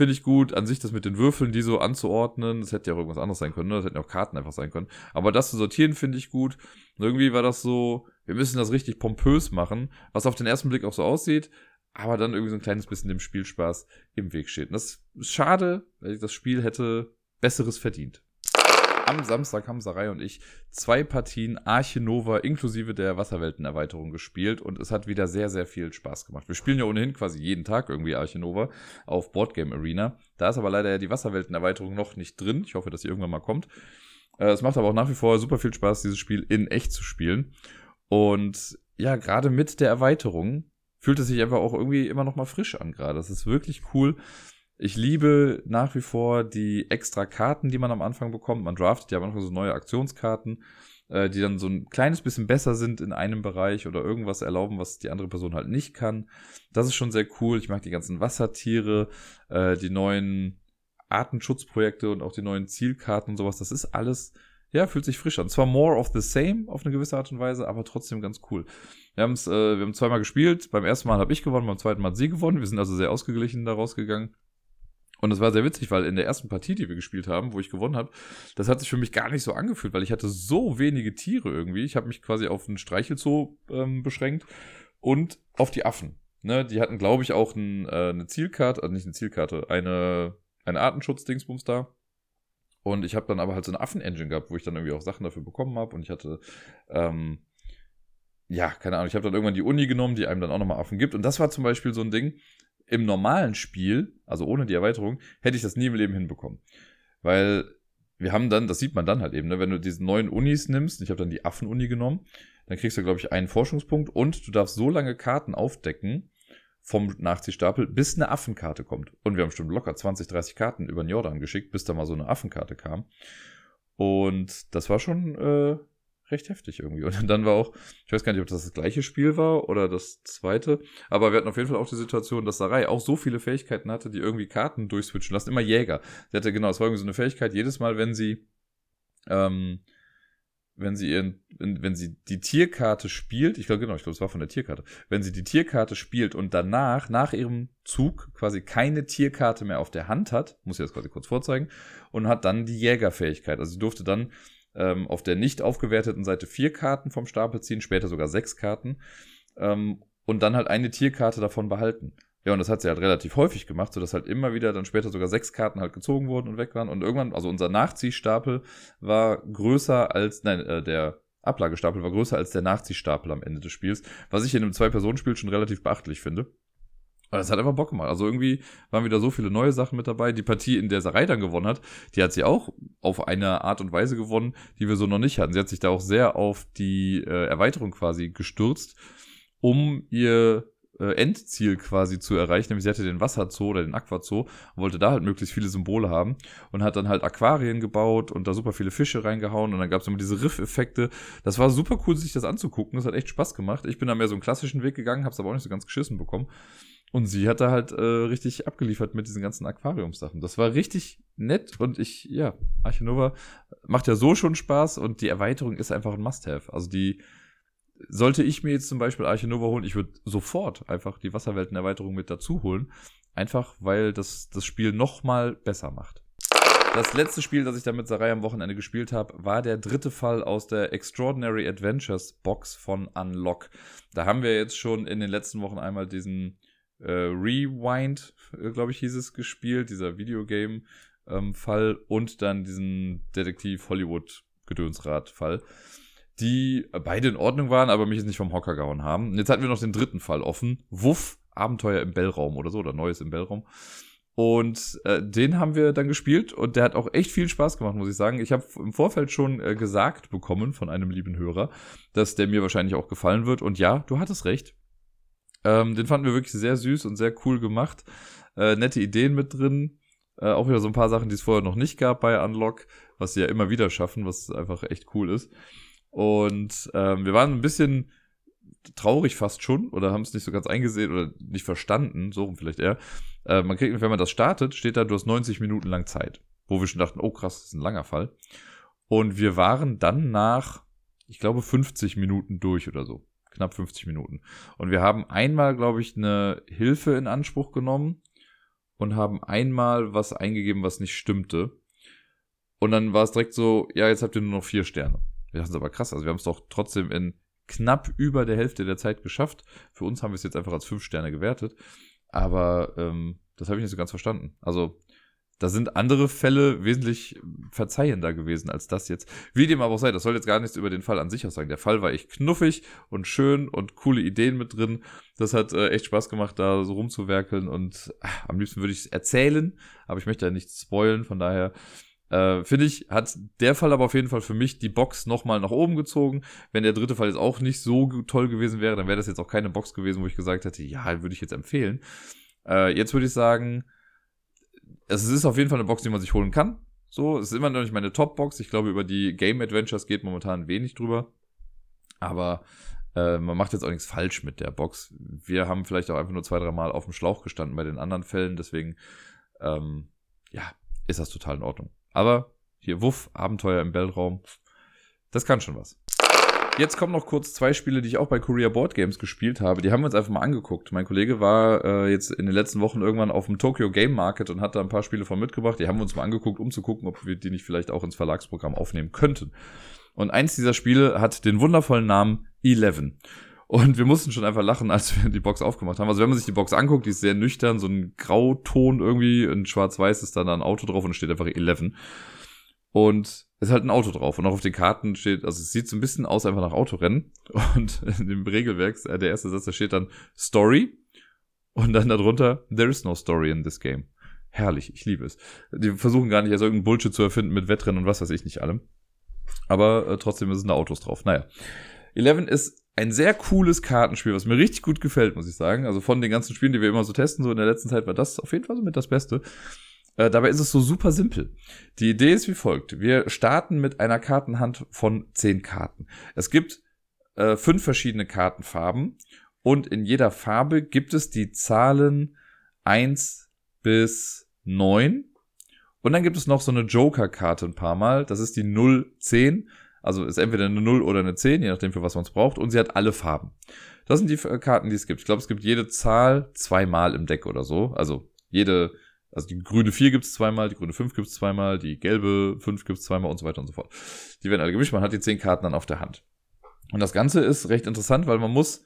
finde ich gut. An sich das mit den Würfeln, die so anzuordnen, das hätte ja auch irgendwas anderes sein können, ne? Das hätten ja auch Karten einfach sein können. Aber das zu sortieren finde ich gut. Und irgendwie war das so, wir müssen das richtig pompös machen, was auf den ersten Blick auch so aussieht, aber dann irgendwie so ein kleines bisschen dem Spielspaß im Weg steht. Und das ist schade, weil das Spiel hätte Besseres verdient. Am Samstag haben Sarai und ich zwei Partien Arche Nova inklusive der Wasserweltenerweiterung gespielt und es hat wieder sehr, sehr viel Spaß gemacht. Wir spielen ja ohnehin quasi jeden Tag irgendwie Arche Nova auf Boardgame Arena. Da ist aber leider die Wasserweltenerweiterung noch nicht drin. Ich hoffe, dass sie irgendwann mal kommt. Äh, es macht aber auch nach wie vor super viel Spaß, dieses Spiel in echt zu spielen. Und ja, gerade mit der Erweiterung fühlt es sich einfach auch irgendwie immer noch mal frisch an gerade. Das ist wirklich cool. Ich liebe nach wie vor die extra Karten, die man am Anfang bekommt. Man draftet ja manchmal so neue Aktionskarten, äh, die dann so ein kleines bisschen besser sind in einem Bereich oder irgendwas erlauben, was die andere Person halt nicht kann. Das ist schon sehr cool. Ich mag die ganzen Wassertiere, äh, die neuen Artenschutzprojekte und auch die neuen Zielkarten und sowas. Das ist alles ja, fühlt sich frisch an. Zwar more of the same auf eine gewisse Art und Weise, aber trotzdem ganz cool. Wir, haben's, äh, wir haben zweimal gespielt. Beim ersten Mal habe ich gewonnen, beim zweiten Mal hat sie gewonnen. Wir sind also sehr ausgeglichen daraus gegangen. Und es war sehr witzig, weil in der ersten Partie, die wir gespielt haben, wo ich gewonnen habe, das hat sich für mich gar nicht so angefühlt, weil ich hatte so wenige Tiere irgendwie. Ich habe mich quasi auf einen Streichelzoo ähm, beschränkt und auf die Affen. Ne, die hatten, glaube ich, auch ein, äh, eine Zielkarte, also nicht eine Zielkarte, eine, eine Artenschutz-Dingsbums da. Und ich habe dann aber halt so eine Affen-Engine gehabt, wo ich dann irgendwie auch Sachen dafür bekommen habe. Und ich hatte, ähm, ja, keine Ahnung, ich habe dann irgendwann die Uni genommen, die einem dann auch nochmal Affen gibt. Und das war zum Beispiel so ein Ding, im normalen Spiel, also ohne die Erweiterung, hätte ich das nie im Leben hinbekommen. Weil wir haben dann, das sieht man dann halt eben, ne, wenn du diese neuen Unis nimmst, ich habe dann die Affen-Uni genommen, dann kriegst du, glaube ich, einen Forschungspunkt und du darfst so lange Karten aufdecken, vom Nachziehstapel, bis eine Affenkarte kommt. Und wir haben schon locker 20, 30 Karten über den Jordan geschickt, bis da mal so eine Affenkarte kam. Und das war schon äh, recht heftig irgendwie. Und dann war auch, ich weiß gar nicht, ob das das gleiche Spiel war oder das zweite, aber wir hatten auf jeden Fall auch die Situation, dass Sarai auch so viele Fähigkeiten hatte, die irgendwie Karten durchswitchen lassen. Immer Jäger. Sie hatte genau, es war irgendwie so eine Fähigkeit, jedes Mal, wenn sie, ähm, wenn sie ihren, wenn sie die Tierkarte spielt, ich glaube genau, ich glaube, es war von der Tierkarte, wenn sie die Tierkarte spielt und danach, nach ihrem Zug, quasi keine Tierkarte mehr auf der Hand hat, muss ich das quasi kurz vorzeigen, und hat dann die Jägerfähigkeit. Also sie durfte dann ähm, auf der nicht aufgewerteten Seite vier Karten vom Stapel ziehen, später sogar sechs Karten ähm, und dann halt eine Tierkarte davon behalten. Ja, und das hat sie halt relativ häufig gemacht, sodass halt immer wieder dann später sogar sechs Karten halt gezogen wurden und weg waren. Und irgendwann, also unser Nachziehstapel war größer als, nein, äh, der Ablagestapel war größer als der Nachziehstapel am Ende des Spiels, was ich in einem Zwei-Personen-Spiel schon relativ beachtlich finde. Aber das hat einfach Bock gemacht. Also irgendwie waren wieder so viele neue Sachen mit dabei. Die Partie, in der Sarai dann gewonnen hat, die hat sie auch auf eine Art und Weise gewonnen, die wir so noch nicht hatten. Sie hat sich da auch sehr auf die äh, Erweiterung quasi gestürzt, um ihr äh, Endziel quasi zu erreichen. Nämlich sie hatte den Wasserzoo oder den Aquazoo und wollte da halt möglichst viele Symbole haben und hat dann halt Aquarien gebaut und da super viele Fische reingehauen und dann gab es immer diese Riff-Effekte. Das war super cool, sich das anzugucken. Das hat echt Spaß gemacht. Ich bin da mehr so einen klassischen Weg gegangen, hab's aber auch nicht so ganz geschissen bekommen. Und sie hat da halt äh, richtig abgeliefert mit diesen ganzen Aquariumsachen. Das war richtig nett und ich, ja, Archinova macht ja so schon Spaß und die Erweiterung ist einfach ein Must-Have. Also die, sollte ich mir jetzt zum Beispiel Archinova holen, ich würde sofort einfach die Wasserwelten-Erweiterung mit dazu holen. Einfach, weil das das Spiel noch mal besser macht. Das letzte Spiel, das ich da mit Sarai am Wochenende gespielt habe, war der dritte Fall aus der Extraordinary Adventures Box von Unlock. Da haben wir jetzt schon in den letzten Wochen einmal diesen äh, Rewind, äh, glaube ich, hieß es, gespielt, dieser Videogame-Fall ähm, und dann diesen Detektiv Hollywood-Gedönsrad-Fall, die beide in Ordnung waren, aber mich jetzt nicht vom Hocker gehauen haben. Und jetzt hatten wir noch den dritten Fall offen. Wuff, Abenteuer im Bellraum oder so, oder Neues im Bellraum. Und äh, den haben wir dann gespielt und der hat auch echt viel Spaß gemacht, muss ich sagen. Ich habe im Vorfeld schon äh, gesagt bekommen von einem lieben Hörer, dass der mir wahrscheinlich auch gefallen wird. Und ja, du hattest recht. Ähm, den fanden wir wirklich sehr süß und sehr cool gemacht. Äh, nette Ideen mit drin. Äh, auch wieder so ein paar Sachen, die es vorher noch nicht gab bei Unlock, was sie ja immer wieder schaffen, was einfach echt cool ist. Und ähm, wir waren ein bisschen traurig fast schon oder haben es nicht so ganz eingesehen oder nicht verstanden, so rum vielleicht eher. Äh, man kriegt, wenn man das startet, steht da, du hast 90 Minuten lang Zeit. Wo wir schon dachten, oh krass, das ist ein langer Fall. Und wir waren dann nach, ich glaube, 50 Minuten durch oder so knapp 50 Minuten. Und wir haben einmal, glaube ich, eine Hilfe in Anspruch genommen und haben einmal was eingegeben, was nicht stimmte. Und dann war es direkt so, ja, jetzt habt ihr nur noch vier Sterne. Wir dachten es aber krass, also wir haben es doch trotzdem in knapp über der Hälfte der Zeit geschafft. Für uns haben wir es jetzt einfach als fünf Sterne gewertet. Aber ähm, das habe ich nicht so ganz verstanden. Also da sind andere Fälle wesentlich verzeihender gewesen als das jetzt. Wie dem aber auch sei, das soll jetzt gar nichts über den Fall an sich aus sagen. Der Fall war echt knuffig und schön und coole Ideen mit drin. Das hat äh, echt Spaß gemacht, da so rumzuwerkeln und ach, am liebsten würde ich es erzählen, aber ich möchte ja nichts spoilen, von daher äh, finde ich, hat der Fall aber auf jeden Fall für mich die Box nochmal nach oben gezogen. Wenn der dritte Fall jetzt auch nicht so toll gewesen wäre, dann wäre das jetzt auch keine Box gewesen, wo ich gesagt hätte, ja, würde ich jetzt empfehlen. Äh, jetzt würde ich sagen, es ist auf jeden Fall eine Box, die man sich holen kann. So, es ist immer noch nicht meine Top-Box. Ich glaube, über die Game Adventures geht momentan wenig drüber. Aber äh, man macht jetzt auch nichts falsch mit der Box. Wir haben vielleicht auch einfach nur zwei, drei Mal auf dem Schlauch gestanden bei den anderen Fällen. Deswegen, ähm, ja, ist das total in Ordnung. Aber hier, Wuff, Abenteuer im Bellraum, das kann schon was. Jetzt kommen noch kurz zwei Spiele, die ich auch bei Korea Board Games gespielt habe. Die haben wir uns einfach mal angeguckt. Mein Kollege war äh, jetzt in den letzten Wochen irgendwann auf dem Tokyo Game Market und hat da ein paar Spiele von mitgebracht. Die haben wir uns mal angeguckt, um zu gucken, ob wir die nicht vielleicht auch ins Verlagsprogramm aufnehmen könnten. Und eins dieser Spiele hat den wundervollen Namen Eleven. Und wir mussten schon einfach lachen, als wir die Box aufgemacht haben. Also wenn man sich die Box anguckt, die ist sehr nüchtern, so ein Grauton irgendwie, in schwarz-weiß ist dann da ein Auto drauf und steht einfach Eleven. Und es ist halt ein Auto drauf. Und auch auf den Karten steht, also es sieht so ein bisschen aus einfach nach Autorennen. Und *laughs* in dem Regelwerk, äh, der erste Satz, da steht dann Story. Und dann darunter, there is no story in this game. Herrlich, ich liebe es. Die versuchen gar nicht erst irgendeinen Bullshit zu erfinden mit Wettrennen und was weiß ich nicht allem. Aber äh, trotzdem sind da Autos drauf. Naja. Eleven ist ein sehr cooles Kartenspiel, was mir richtig gut gefällt, muss ich sagen. Also von den ganzen Spielen, die wir immer so testen, so in der letzten Zeit war das auf jeden Fall so mit das Beste. Äh, dabei ist es so super simpel. Die Idee ist wie folgt. Wir starten mit einer Kartenhand von zehn Karten. Es gibt äh, fünf verschiedene Kartenfarben und in jeder Farbe gibt es die Zahlen eins bis neun Und dann gibt es noch so eine Joker-Karte ein paar Mal. Das ist die 010. Also ist entweder eine 0 oder eine 10, je nachdem für was man es braucht. Und sie hat alle Farben. Das sind die Karten, die es gibt. Ich glaube, es gibt jede Zahl zweimal im Deck oder so. Also jede, also die grüne 4 gibt es zweimal, die grüne 5 gibt es zweimal, die gelbe 5 gibt es zweimal und so weiter und so fort. Die werden alle gemischt. Man hat die 10 Karten dann auf der Hand. Und das Ganze ist recht interessant, weil man muss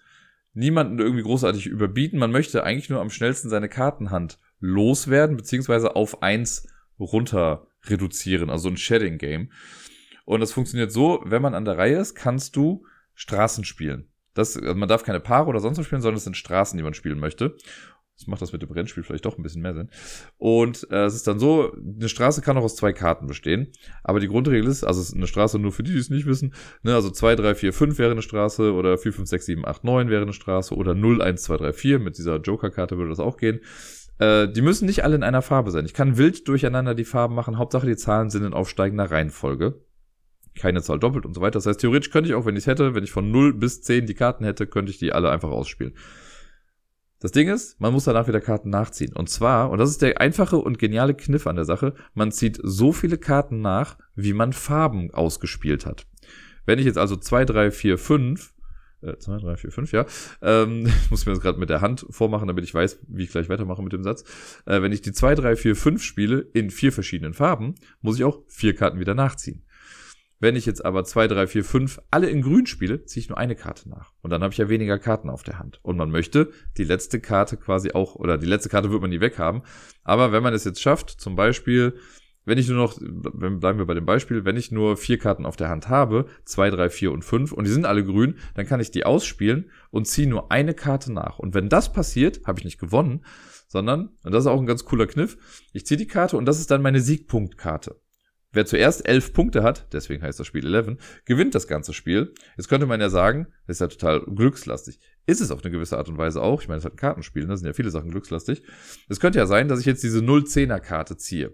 niemanden irgendwie großartig überbieten. Man möchte eigentlich nur am schnellsten seine Kartenhand loswerden, beziehungsweise auf eins runter reduzieren, also ein Shedding-Game. Und das funktioniert so, wenn man an der Reihe ist, kannst du Straßen spielen. Das, also man darf keine Paare oder sonst was spielen, sondern es sind Straßen, die man spielen möchte. Das macht das mit dem Rennspiel vielleicht doch ein bisschen mehr Sinn. Und äh, es ist dann so, eine Straße kann auch aus zwei Karten bestehen. Aber die Grundregel ist, also es ist eine Straße nur für die, die es nicht wissen, ne, also 2, 3, 4, 5 wäre eine Straße oder 4, 5, 6, 7, 8, 9 wäre eine Straße oder 0, 1, 2, 3, 4. Mit dieser Joker-Karte würde das auch gehen. Äh, die müssen nicht alle in einer Farbe sein. Ich kann wild durcheinander die Farben machen. Hauptsache die Zahlen sind in aufsteigender Reihenfolge. Keine Zahl doppelt und so weiter. Das heißt, theoretisch könnte ich auch, wenn ich es hätte, wenn ich von 0 bis 10 die Karten hätte, könnte ich die alle einfach ausspielen. Das Ding ist, man muss danach wieder Karten nachziehen. Und zwar, und das ist der einfache und geniale Kniff an der Sache, man zieht so viele Karten nach, wie man Farben ausgespielt hat. Wenn ich jetzt also 2, 3, 4, 5, 2, 3, 4, 5, ja, ähm, *laughs* ich muss mir das gerade mit der Hand vormachen, damit ich weiß, wie ich gleich weitermache mit dem Satz. Äh, wenn ich die 2, 3, 4, 5 spiele in vier verschiedenen Farben, muss ich auch vier Karten wieder nachziehen. Wenn ich jetzt aber 2, 3, 4, 5 alle in grün spiele, ziehe ich nur eine Karte nach. Und dann habe ich ja weniger Karten auf der Hand. Und man möchte die letzte Karte quasi auch, oder die letzte Karte wird man nie weghaben. Aber wenn man es jetzt schafft, zum Beispiel, wenn ich nur noch, bleiben wir bei dem Beispiel, wenn ich nur vier Karten auf der Hand habe, 2, 3, 4 und 5, und die sind alle grün, dann kann ich die ausspielen und ziehe nur eine Karte nach. Und wenn das passiert, habe ich nicht gewonnen, sondern, und das ist auch ein ganz cooler Kniff, ich ziehe die Karte und das ist dann meine Siegpunktkarte. Wer zuerst elf Punkte hat, deswegen heißt das Spiel 11, gewinnt das ganze Spiel. Jetzt könnte man ja sagen, das ist ja total glückslastig. Ist es auf eine gewisse Art und Weise auch. Ich meine, es hat ein Kartenspiel, da sind ja viele Sachen glückslastig. Es könnte ja sein, dass ich jetzt diese 0-10er Karte ziehe.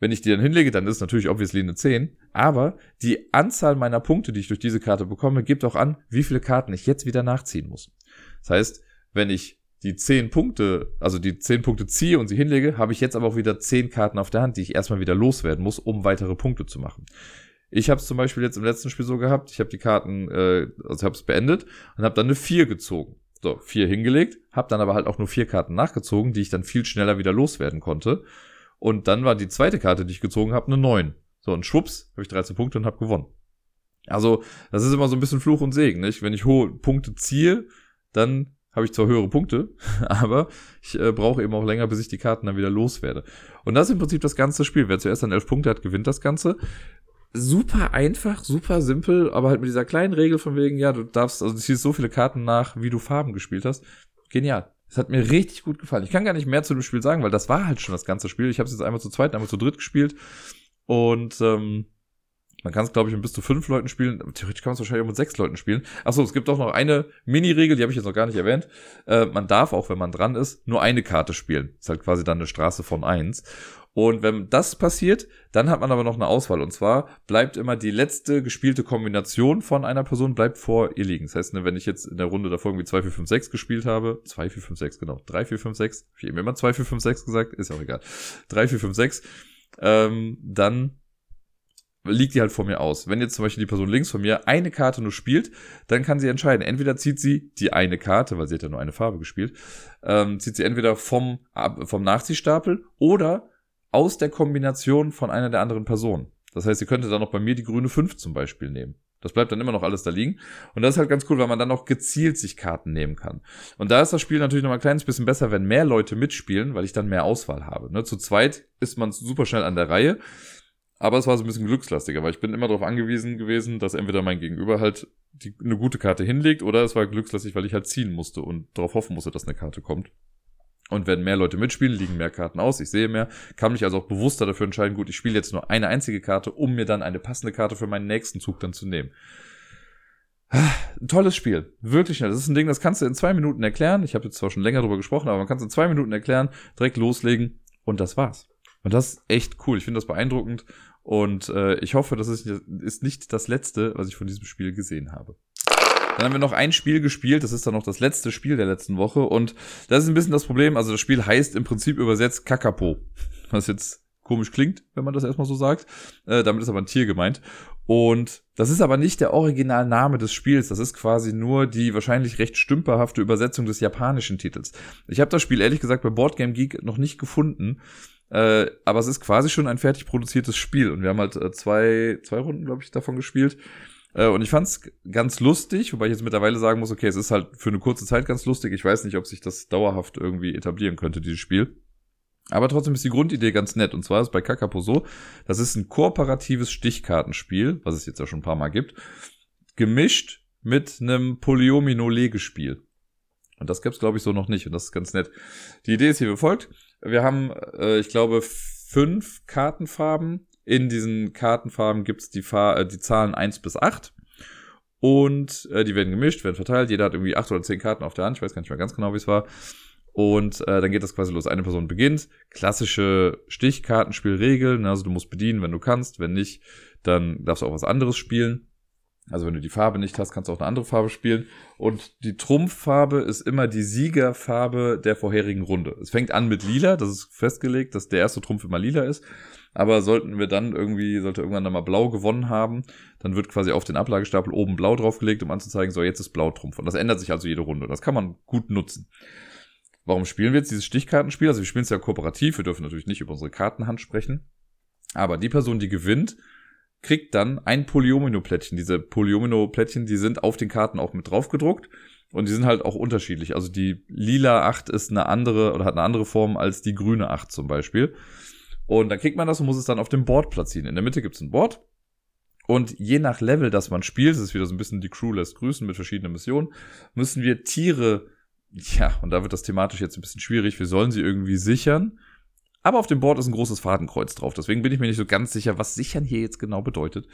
Wenn ich die dann hinlege, dann ist es natürlich obviously eine 10. Aber die Anzahl meiner Punkte, die ich durch diese Karte bekomme, gibt auch an, wie viele Karten ich jetzt wieder nachziehen muss. Das heißt, wenn ich die zehn Punkte, also die zehn Punkte ziehe und sie hinlege, habe ich jetzt aber auch wieder zehn Karten auf der Hand, die ich erstmal wieder loswerden muss, um weitere Punkte zu machen. Ich habe es zum Beispiel jetzt im letzten Spiel so gehabt, ich habe die Karten, äh, also habe es beendet und habe dann eine vier gezogen. So, vier hingelegt, habe dann aber halt auch nur vier Karten nachgezogen, die ich dann viel schneller wieder loswerden konnte. Und dann war die zweite Karte, die ich gezogen habe, eine neun. So, und schwupps, habe ich 13 Punkte und habe gewonnen. Also, das ist immer so ein bisschen Fluch und Segen, nicht? Wenn ich hohe Punkte ziehe, dann habe ich zwar höhere Punkte, *laughs* aber ich äh, brauche eben auch länger, bis ich die Karten dann wieder loswerde. Und das ist im Prinzip das ganze Spiel. Wer zuerst dann elf Punkte hat, gewinnt das Ganze. Super einfach, super simpel, aber halt mit dieser kleinen Regel von wegen, ja, du darfst, also du ziehst so viele Karten nach, wie du Farben gespielt hast. Genial. Es hat mir richtig gut gefallen. Ich kann gar nicht mehr zu dem Spiel sagen, weil das war halt schon das ganze Spiel. Ich habe es jetzt einmal zu zweit, einmal zu dritt gespielt. Und ähm, man kann es, glaube ich, mit bis zu fünf Leuten spielen. Theoretisch kann man es wahrscheinlich auch mit sechs Leuten spielen. Achso, es gibt auch noch eine Mini-Regel, die habe ich jetzt noch gar nicht erwähnt. Äh, man darf, auch wenn man dran ist, nur eine Karte spielen. Ist halt quasi dann eine Straße von eins. Und wenn das passiert, dann hat man aber noch eine Auswahl. Und zwar bleibt immer die letzte gespielte Kombination von einer Person bleibt vor ihr liegen. Das heißt, ne, wenn ich jetzt in der Runde davor irgendwie 2, 4, 5, 6 gespielt habe, 2, 4, 5, 6, genau, 3, 4, 5, 6, ich habe immer 2, 4, 5, 6 gesagt, ist auch egal. 3, 4, 5, 6, ähm, dann liegt die halt vor mir aus. Wenn jetzt zum Beispiel die Person links von mir eine Karte nur spielt, dann kann sie entscheiden. Entweder zieht sie die eine Karte, weil sie hat ja nur eine Farbe gespielt, ähm, zieht sie entweder vom, vom Nachziehstapel oder aus der Kombination von einer der anderen Personen. Das heißt, sie könnte dann noch bei mir die grüne 5 zum Beispiel nehmen. Das bleibt dann immer noch alles da liegen. Und das ist halt ganz cool, weil man dann auch gezielt sich Karten nehmen kann. Und da ist das Spiel natürlich noch ein kleines bisschen besser, wenn mehr Leute mitspielen, weil ich dann mehr Auswahl habe. Ne? Zu zweit ist man super schnell an der Reihe. Aber es war so ein bisschen glückslastiger, weil ich bin immer darauf angewiesen gewesen, dass entweder mein Gegenüber halt die, eine gute Karte hinlegt oder es war glückslastig, weil ich halt ziehen musste und darauf hoffen musste, dass eine Karte kommt. Und wenn mehr Leute mitspielen, liegen mehr Karten aus, ich sehe mehr, kann mich also auch bewusster dafür entscheiden, gut, ich spiele jetzt nur eine einzige Karte, um mir dann eine passende Karte für meinen nächsten Zug dann zu nehmen. Ein tolles Spiel. Wirklich schnell. Das ist ein Ding, das kannst du in zwei Minuten erklären. Ich habe jetzt zwar schon länger drüber gesprochen, aber man kann es in zwei Minuten erklären, direkt loslegen und das war's. Und das ist echt cool. Ich finde das beeindruckend. Und äh, ich hoffe, das ist, ist nicht das letzte, was ich von diesem Spiel gesehen habe. Dann haben wir noch ein Spiel gespielt, das ist dann noch das letzte Spiel der letzten Woche und das ist ein bisschen das Problem, also das Spiel heißt im Prinzip übersetzt Kakapo, was jetzt komisch klingt, wenn man das erstmal so sagt. Äh, damit ist aber ein Tier gemeint. Und das ist aber nicht der Originalname des Spiels. Das ist quasi nur die wahrscheinlich recht stümperhafte Übersetzung des japanischen Titels. Ich habe das Spiel ehrlich gesagt bei Boardgame Geek noch nicht gefunden. Äh, aber es ist quasi schon ein fertig produziertes Spiel. Und wir haben halt äh, zwei, zwei Runden, glaube ich, davon gespielt. Äh, und ich fand es ganz lustig, wobei ich jetzt mittlerweile sagen muss, okay, es ist halt für eine kurze Zeit ganz lustig. Ich weiß nicht, ob sich das dauerhaft irgendwie etablieren könnte, dieses Spiel. Aber trotzdem ist die Grundidee ganz nett. Und zwar ist bei Kakapo so, das ist ein kooperatives Stichkartenspiel, was es jetzt ja schon ein paar Mal gibt, gemischt mit einem Polyomino-Legespiel. Und das gibt's glaube ich, so noch nicht. Und das ist ganz nett. Die Idee ist hier wie folgt. Wir haben, äh, ich glaube, fünf Kartenfarben. In diesen Kartenfarben gibt's die, Fa äh, die Zahlen eins bis acht Und äh, die werden gemischt, werden verteilt. Jeder hat irgendwie acht oder zehn Karten auf der Hand. Ich weiß gar nicht mehr ganz genau, wie es war. Und äh, dann geht das quasi los. Eine Person beginnt. Klassische Stichkartenspielregeln. Also du musst bedienen, wenn du kannst. Wenn nicht, dann darfst du auch was anderes spielen. Also wenn du die Farbe nicht hast, kannst du auch eine andere Farbe spielen. Und die Trumpffarbe ist immer die Siegerfarbe der vorherigen Runde. Es fängt an mit lila. Das ist festgelegt, dass der erste Trumpf immer lila ist. Aber sollten wir dann irgendwie, sollte irgendwann dann mal blau gewonnen haben, dann wird quasi auf den Ablagestapel oben blau draufgelegt, um anzuzeigen, so jetzt ist blau Trumpf. Und das ändert sich also jede Runde. Das kann man gut nutzen. Warum spielen wir jetzt dieses Stichkartenspiel? Also wir spielen es ja kooperativ, wir dürfen natürlich nicht über unsere Kartenhand sprechen. Aber die Person, die gewinnt, kriegt dann ein Polyomino-Plättchen. Diese Polyomino-Plättchen, die sind auf den Karten auch mit drauf gedruckt. Und die sind halt auch unterschiedlich. Also die lila 8 ist eine andere oder hat eine andere Form als die grüne 8 zum Beispiel. Und dann kriegt man das und muss es dann auf dem Board platzieren. In der Mitte gibt's ein Board. Und je nach Level, das man spielt, das ist wieder so ein bisschen die Crew lässt grüßen mit verschiedenen Missionen, müssen wir Tiere ja, und da wird das thematisch jetzt ein bisschen schwierig. Wir sollen sie irgendwie sichern. Aber auf dem Board ist ein großes Fadenkreuz drauf. Deswegen bin ich mir nicht so ganz sicher, was sichern hier jetzt genau bedeutet.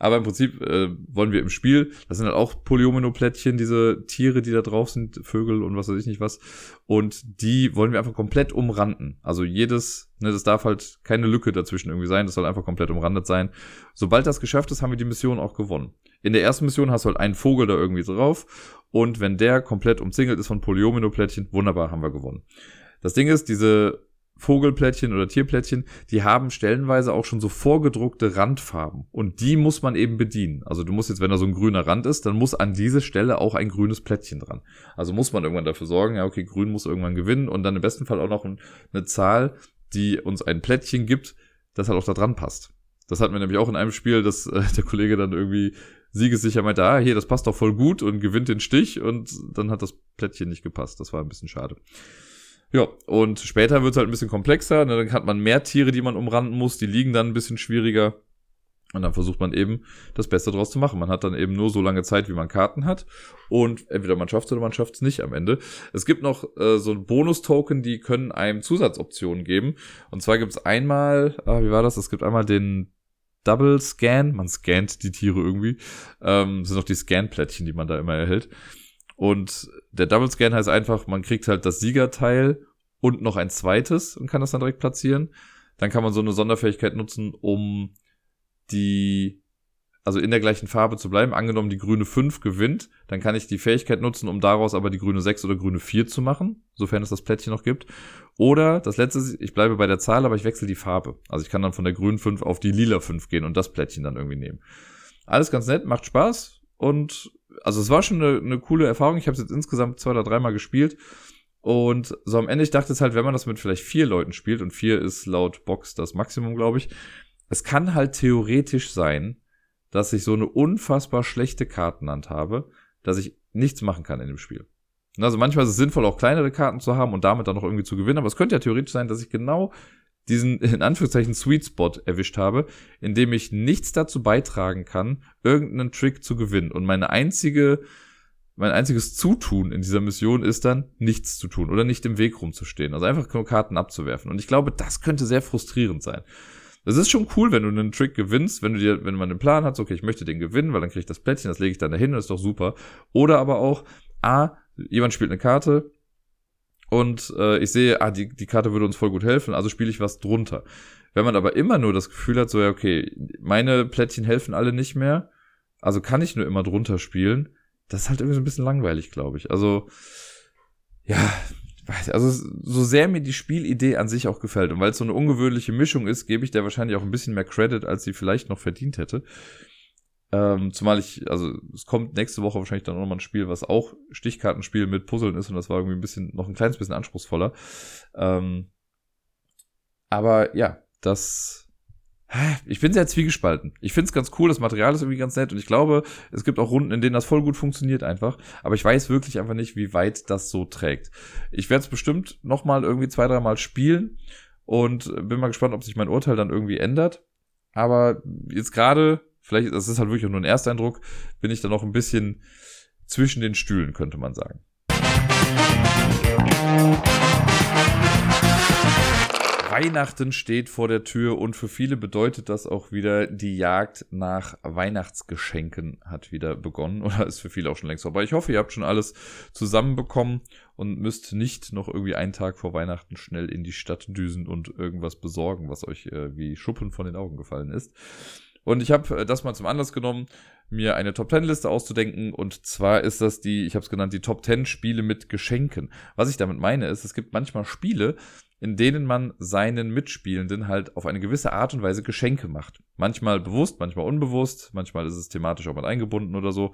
Aber im Prinzip äh, wollen wir im Spiel, das sind halt auch Polyomino-Plättchen, diese Tiere, die da drauf sind, Vögel und was weiß ich nicht was. Und die wollen wir einfach komplett umranden. Also jedes, ne, das darf halt keine Lücke dazwischen irgendwie sein, das soll einfach komplett umrandet sein. Sobald das geschafft ist, haben wir die Mission auch gewonnen. In der ersten Mission hast du halt einen Vogel da irgendwie drauf und wenn der komplett umzingelt ist von Polyomino-Plättchen, wunderbar, haben wir gewonnen. Das Ding ist, diese Vogelplättchen oder Tierplättchen, die haben stellenweise auch schon so vorgedruckte Randfarben. Und die muss man eben bedienen. Also du musst jetzt, wenn da so ein grüner Rand ist, dann muss an diese Stelle auch ein grünes Plättchen dran. Also muss man irgendwann dafür sorgen, ja, okay, grün muss irgendwann gewinnen und dann im besten Fall auch noch eine Zahl, die uns ein Plättchen gibt, das halt auch da dran passt. Das hatten wir nämlich auch in einem Spiel, dass äh, der Kollege dann irgendwie siegessicher meinte, ah, hier, das passt doch voll gut und gewinnt den Stich und dann hat das Plättchen nicht gepasst. Das war ein bisschen schade. Ja, und später wird es halt ein bisschen komplexer. Ne? Dann hat man mehr Tiere, die man umranden muss. Die liegen dann ein bisschen schwieriger. Und dann versucht man eben, das Beste draus zu machen. Man hat dann eben nur so lange Zeit, wie man Karten hat. Und entweder man schafft es oder man schafft es nicht am Ende. Es gibt noch äh, so ein Bonus-Token, die können einem Zusatzoptionen geben. Und zwar gibt es einmal, ah, wie war das? Es gibt einmal den Double Scan. Man scannt die Tiere irgendwie. Ähm, das sind noch die Scan-Plättchen, die man da immer erhält. Und der Double Scan heißt einfach, man kriegt halt das Siegerteil und noch ein zweites und kann das dann direkt platzieren. Dann kann man so eine Sonderfähigkeit nutzen, um die, also in der gleichen Farbe zu bleiben. Angenommen, die grüne 5 gewinnt, dann kann ich die Fähigkeit nutzen, um daraus aber die grüne 6 oder grüne 4 zu machen, sofern es das Plättchen noch gibt. Oder das letzte, ich bleibe bei der Zahl, aber ich wechsle die Farbe. Also ich kann dann von der grünen 5 auf die lila 5 gehen und das Plättchen dann irgendwie nehmen. Alles ganz nett, macht Spaß und also es war schon eine, eine coole Erfahrung. Ich habe es jetzt insgesamt zwei oder dreimal gespielt. Und so am Ende, ich dachte es halt, wenn man das mit vielleicht vier Leuten spielt, und vier ist laut Box das Maximum, glaube ich, es kann halt theoretisch sein, dass ich so eine unfassbar schlechte Kartenhand habe, dass ich nichts machen kann in dem Spiel. Also manchmal ist es sinnvoll, auch kleinere Karten zu haben und damit dann noch irgendwie zu gewinnen, aber es könnte ja theoretisch sein, dass ich genau diesen *laughs* in Anführungszeichen Sweet Spot erwischt habe, in dem ich nichts dazu beitragen kann, irgendeinen Trick zu gewinnen. Und meine einzige, mein einziges Zutun in dieser Mission ist dann, nichts zu tun oder nicht im Weg rumzustehen. Also einfach nur Karten abzuwerfen. Und ich glaube, das könnte sehr frustrierend sein. Es ist schon cool, wenn du einen Trick gewinnst, wenn du dir, wenn man einen Plan hat, okay, ich möchte den gewinnen, weil dann kriege ich das Plättchen, das lege ich dann dahin und ist doch super. Oder aber auch, A, jemand spielt eine Karte, und äh, ich sehe, ah, die, die Karte würde uns voll gut helfen, also spiele ich was drunter. Wenn man aber immer nur das Gefühl hat, so ja, okay, meine Plättchen helfen alle nicht mehr, also kann ich nur immer drunter spielen, das ist halt irgendwie so ein bisschen langweilig, glaube ich. Also, ja, also so sehr mir die Spielidee an sich auch gefällt und weil es so eine ungewöhnliche Mischung ist, gebe ich der wahrscheinlich auch ein bisschen mehr Credit, als sie vielleicht noch verdient hätte. Ähm, zumal ich, also es kommt nächste Woche wahrscheinlich dann nochmal ein Spiel, was auch Stichkartenspiel mit Puzzeln ist und das war irgendwie ein bisschen, noch ein kleines bisschen anspruchsvoller. Ähm, aber ja, das, ich bin sehr zwiegespalten. Ich finde es ganz cool, das Material ist irgendwie ganz nett und ich glaube, es gibt auch Runden, in denen das voll gut funktioniert einfach. Aber ich weiß wirklich einfach nicht, wie weit das so trägt. Ich werde es bestimmt nochmal irgendwie zwei, dreimal spielen und bin mal gespannt, ob sich mein Urteil dann irgendwie ändert. Aber jetzt gerade vielleicht, das ist halt wirklich nur ein Ersteindruck, bin ich da noch ein bisschen zwischen den Stühlen, könnte man sagen. Weihnachten steht vor der Tür und für viele bedeutet das auch wieder, die Jagd nach Weihnachtsgeschenken hat wieder begonnen *laughs* oder ist für viele auch schon längst vorbei. Ich hoffe, ihr habt schon alles zusammenbekommen und müsst nicht noch irgendwie einen Tag vor Weihnachten schnell in die Stadt düsen und irgendwas besorgen, was euch äh, wie Schuppen von den Augen gefallen ist. Und ich habe äh, das mal zum Anlass genommen, mir eine Top 10 Liste auszudenken. Und zwar ist das die, ich habe es genannt, die Top 10 Spiele mit Geschenken. Was ich damit meine, ist, es gibt manchmal Spiele, in denen man seinen Mitspielenden halt auf eine gewisse Art und Weise Geschenke macht. Manchmal bewusst, manchmal unbewusst, manchmal ist es thematisch auch mit eingebunden oder so.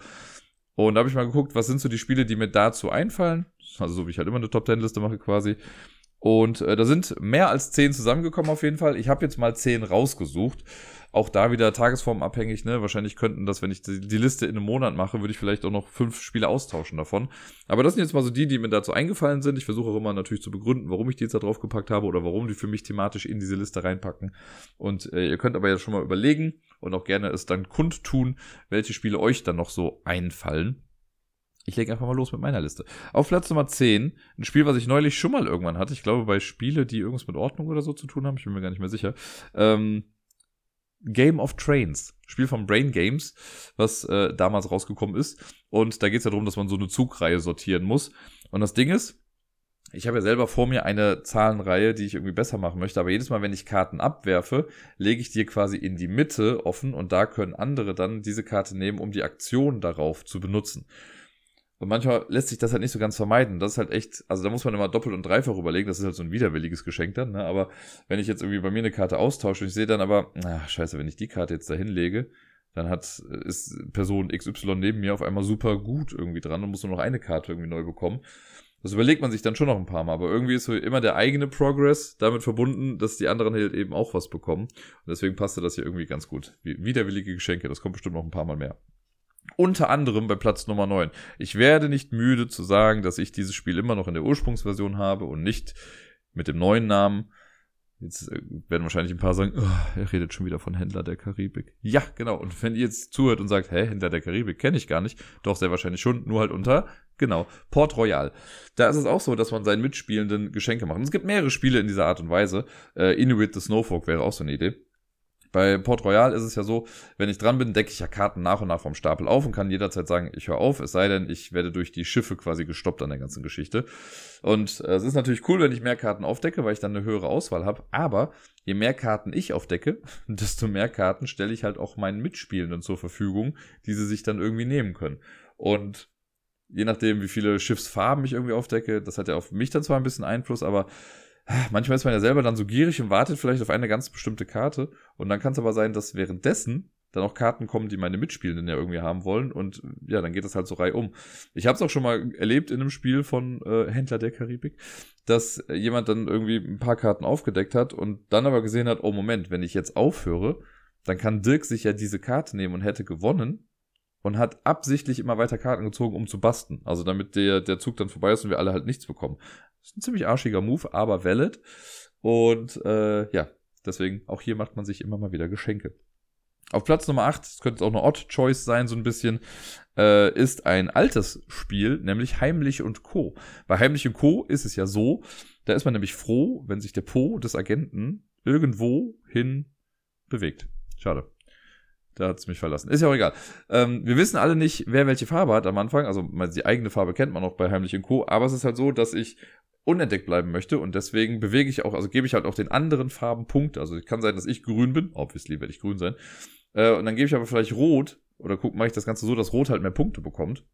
Und da habe ich mal geguckt, was sind so die Spiele, die mir dazu einfallen. Also so wie ich halt immer eine Top 10 Liste mache quasi. Und äh, da sind mehr als 10 zusammengekommen auf jeden Fall. Ich habe jetzt mal 10 rausgesucht auch da wieder tagesformabhängig, ne? Wahrscheinlich könnten das, wenn ich die, Liste in einem Monat mache, würde ich vielleicht auch noch fünf Spiele austauschen davon. Aber das sind jetzt mal so die, die mir dazu eingefallen sind. Ich versuche auch immer natürlich zu begründen, warum ich die jetzt da drauf gepackt habe oder warum die für mich thematisch in diese Liste reinpacken. Und äh, ihr könnt aber jetzt schon mal überlegen und auch gerne es dann kundtun, welche Spiele euch dann noch so einfallen. Ich lege einfach mal los mit meiner Liste. Auf Platz Nummer 10, ein Spiel, was ich neulich schon mal irgendwann hatte. Ich glaube, bei Spiele, die irgendwas mit Ordnung oder so zu tun haben. Ich bin mir gar nicht mehr sicher. Ähm, Game of Trains. Spiel von Brain Games, was äh, damals rausgekommen ist. Und da geht es ja darum, dass man so eine Zugreihe sortieren muss. Und das Ding ist, ich habe ja selber vor mir eine Zahlenreihe, die ich irgendwie besser machen möchte, aber jedes Mal, wenn ich Karten abwerfe, lege ich die quasi in die Mitte offen und da können andere dann diese Karte nehmen, um die Aktion darauf zu benutzen. Und manchmal lässt sich das halt nicht so ganz vermeiden. Das ist halt echt, also da muss man immer doppelt und dreifach überlegen. Das ist halt so ein widerwilliges Geschenk dann. Ne? Aber wenn ich jetzt irgendwie bei mir eine Karte austausche und ich sehe dann aber, na scheiße, wenn ich die Karte jetzt da hinlege, dann hat, ist Person XY neben mir auf einmal super gut irgendwie dran und muss nur noch eine Karte irgendwie neu bekommen. Das überlegt man sich dann schon noch ein paar Mal. Aber irgendwie ist so immer der eigene Progress damit verbunden, dass die anderen halt eben auch was bekommen. Und deswegen passte das hier irgendwie ganz gut. Widerwillige Geschenke, das kommt bestimmt noch ein paar Mal mehr. Unter anderem bei Platz Nummer 9. Ich werde nicht müde zu sagen, dass ich dieses Spiel immer noch in der Ursprungsversion habe und nicht mit dem neuen Namen. Jetzt äh, werden wahrscheinlich ein paar sagen, oh, er redet schon wieder von Händler der Karibik. Ja, genau. Und wenn ihr jetzt zuhört und sagt, hä, Händler der Karibik kenne ich gar nicht, doch sehr wahrscheinlich schon, nur halt unter, genau, Port Royal. Da ist es auch so, dass man seinen Mitspielenden Geschenke macht. Und es gibt mehrere Spiele in dieser Art und Weise. Äh, Inuit the Snowfolk wäre auch so eine Idee. Bei Port Royal ist es ja so, wenn ich dran bin, decke ich ja Karten nach und nach vom Stapel auf und kann jederzeit sagen, ich höre auf, es sei denn, ich werde durch die Schiffe quasi gestoppt an der ganzen Geschichte. Und äh, es ist natürlich cool, wenn ich mehr Karten aufdecke, weil ich dann eine höhere Auswahl habe. Aber je mehr Karten ich aufdecke, *laughs* desto mehr Karten stelle ich halt auch meinen Mitspielenden zur Verfügung, die sie sich dann irgendwie nehmen können. Und je nachdem, wie viele Schiffsfarben ich irgendwie aufdecke, das hat ja auf mich dann zwar ein bisschen Einfluss, aber manchmal ist man ja selber dann so gierig und wartet vielleicht auf eine ganz bestimmte Karte. Und dann kann es aber sein, dass währenddessen dann auch Karten kommen, die meine Mitspielenden ja irgendwie haben wollen. Und ja, dann geht das halt so reihum. Ich habe es auch schon mal erlebt in einem Spiel von äh, Händler der Karibik, dass jemand dann irgendwie ein paar Karten aufgedeckt hat und dann aber gesehen hat, oh Moment, wenn ich jetzt aufhöre, dann kann Dirk sich ja diese Karte nehmen und hätte gewonnen und hat absichtlich immer weiter Karten gezogen, um zu basten. Also damit der, der Zug dann vorbei ist und wir alle halt nichts bekommen. Ist ein ziemlich arschiger Move, aber valid. Und äh, ja, deswegen auch hier macht man sich immer mal wieder Geschenke. Auf Platz Nummer 8, das könnte auch eine Odd Choice sein, so ein bisschen, äh, ist ein altes Spiel, nämlich Heimlich und Co. Bei Heimlich und Co. ist es ja so, da ist man nämlich froh, wenn sich der Po des Agenten irgendwo hin bewegt. Schade. Da hat es mich verlassen. Ist ja auch egal. Ähm, wir wissen alle nicht, wer welche Farbe hat am Anfang. Also die eigene Farbe kennt man auch bei Heimlich und Co. Aber es ist halt so, dass ich unentdeckt bleiben möchte und deswegen bewege ich auch, also gebe ich halt auch den anderen Farben Punkte. Also kann sein, dass ich grün bin, obviously werde ich grün sein. Äh, und dann gebe ich aber vielleicht rot oder guck, mache ich das Ganze so, dass rot halt mehr Punkte bekommt.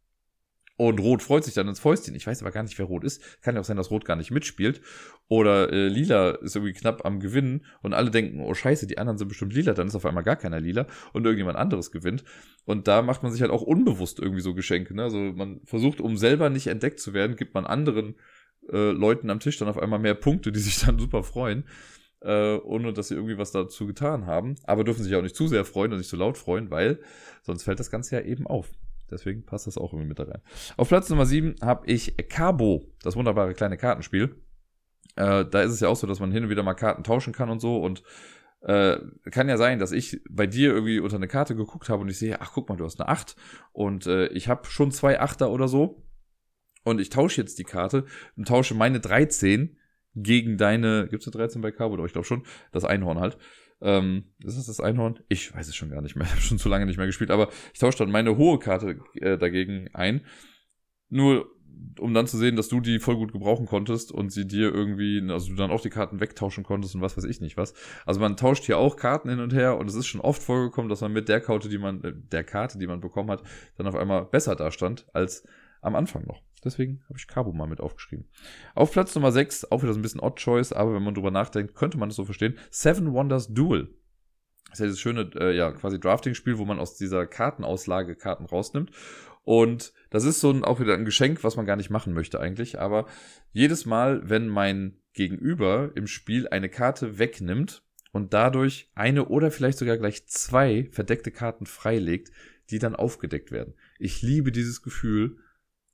Und Rot freut sich dann ins Fäustchen. Ich weiß aber gar nicht, wer Rot ist. Kann ja auch sein, dass Rot gar nicht mitspielt. Oder äh, Lila ist irgendwie knapp am Gewinnen und alle denken, oh scheiße, die anderen sind bestimmt lila. Dann ist auf einmal gar keiner lila und irgendjemand anderes gewinnt. Und da macht man sich halt auch unbewusst irgendwie so Geschenke. Ne? Also man versucht, um selber nicht entdeckt zu werden, gibt man anderen äh, Leuten am Tisch dann auf einmal mehr Punkte, die sich dann super freuen. Äh, ohne dass sie irgendwie was dazu getan haben. Aber dürfen sich auch nicht zu sehr freuen und nicht zu laut freuen, weil sonst fällt das Ganze ja eben auf. Deswegen passt das auch irgendwie mit da rein. Auf Platz Nummer 7 habe ich Cabo, das wunderbare kleine Kartenspiel. Äh, da ist es ja auch so, dass man hin und wieder mal Karten tauschen kann und so. Und äh, kann ja sein, dass ich bei dir irgendwie unter eine Karte geguckt habe und ich sehe, ach guck mal, du hast eine 8 und äh, ich habe schon zwei Achter oder so. Und ich tausche jetzt die Karte und tausche meine 13 gegen deine, gibt es eine 13 bei Cabo? Doch, ich glaube schon, das Einhorn halt. Ähm, ist das das Einhorn? Ich weiß es schon gar nicht mehr. *laughs* Ich habe schon zu lange nicht mehr gespielt, aber ich tausche dann meine hohe Karte äh, dagegen ein. Nur um dann zu sehen, dass du die voll gut gebrauchen konntest und sie dir irgendwie, also du dann auch die Karten wegtauschen konntest und was weiß ich nicht was. Also man tauscht hier auch Karten hin und her und es ist schon oft vorgekommen, dass man mit der Karte, die man, äh, der Karte, die man bekommen hat, dann auf einmal besser dastand als am Anfang noch. Deswegen habe ich Cabo mal mit aufgeschrieben. Auf Platz Nummer 6, auch wieder so ein bisschen Odd Choice, aber wenn man drüber nachdenkt, könnte man es so verstehen. Seven Wonders Duel. Das ist ja dieses schöne, äh, ja, quasi Drafting-Spiel, wo man aus dieser Kartenauslage Karten rausnimmt. Und das ist so ein, auch wieder ein Geschenk, was man gar nicht machen möchte eigentlich. Aber jedes Mal, wenn mein Gegenüber im Spiel eine Karte wegnimmt und dadurch eine oder vielleicht sogar gleich zwei verdeckte Karten freilegt, die dann aufgedeckt werden. Ich liebe dieses Gefühl,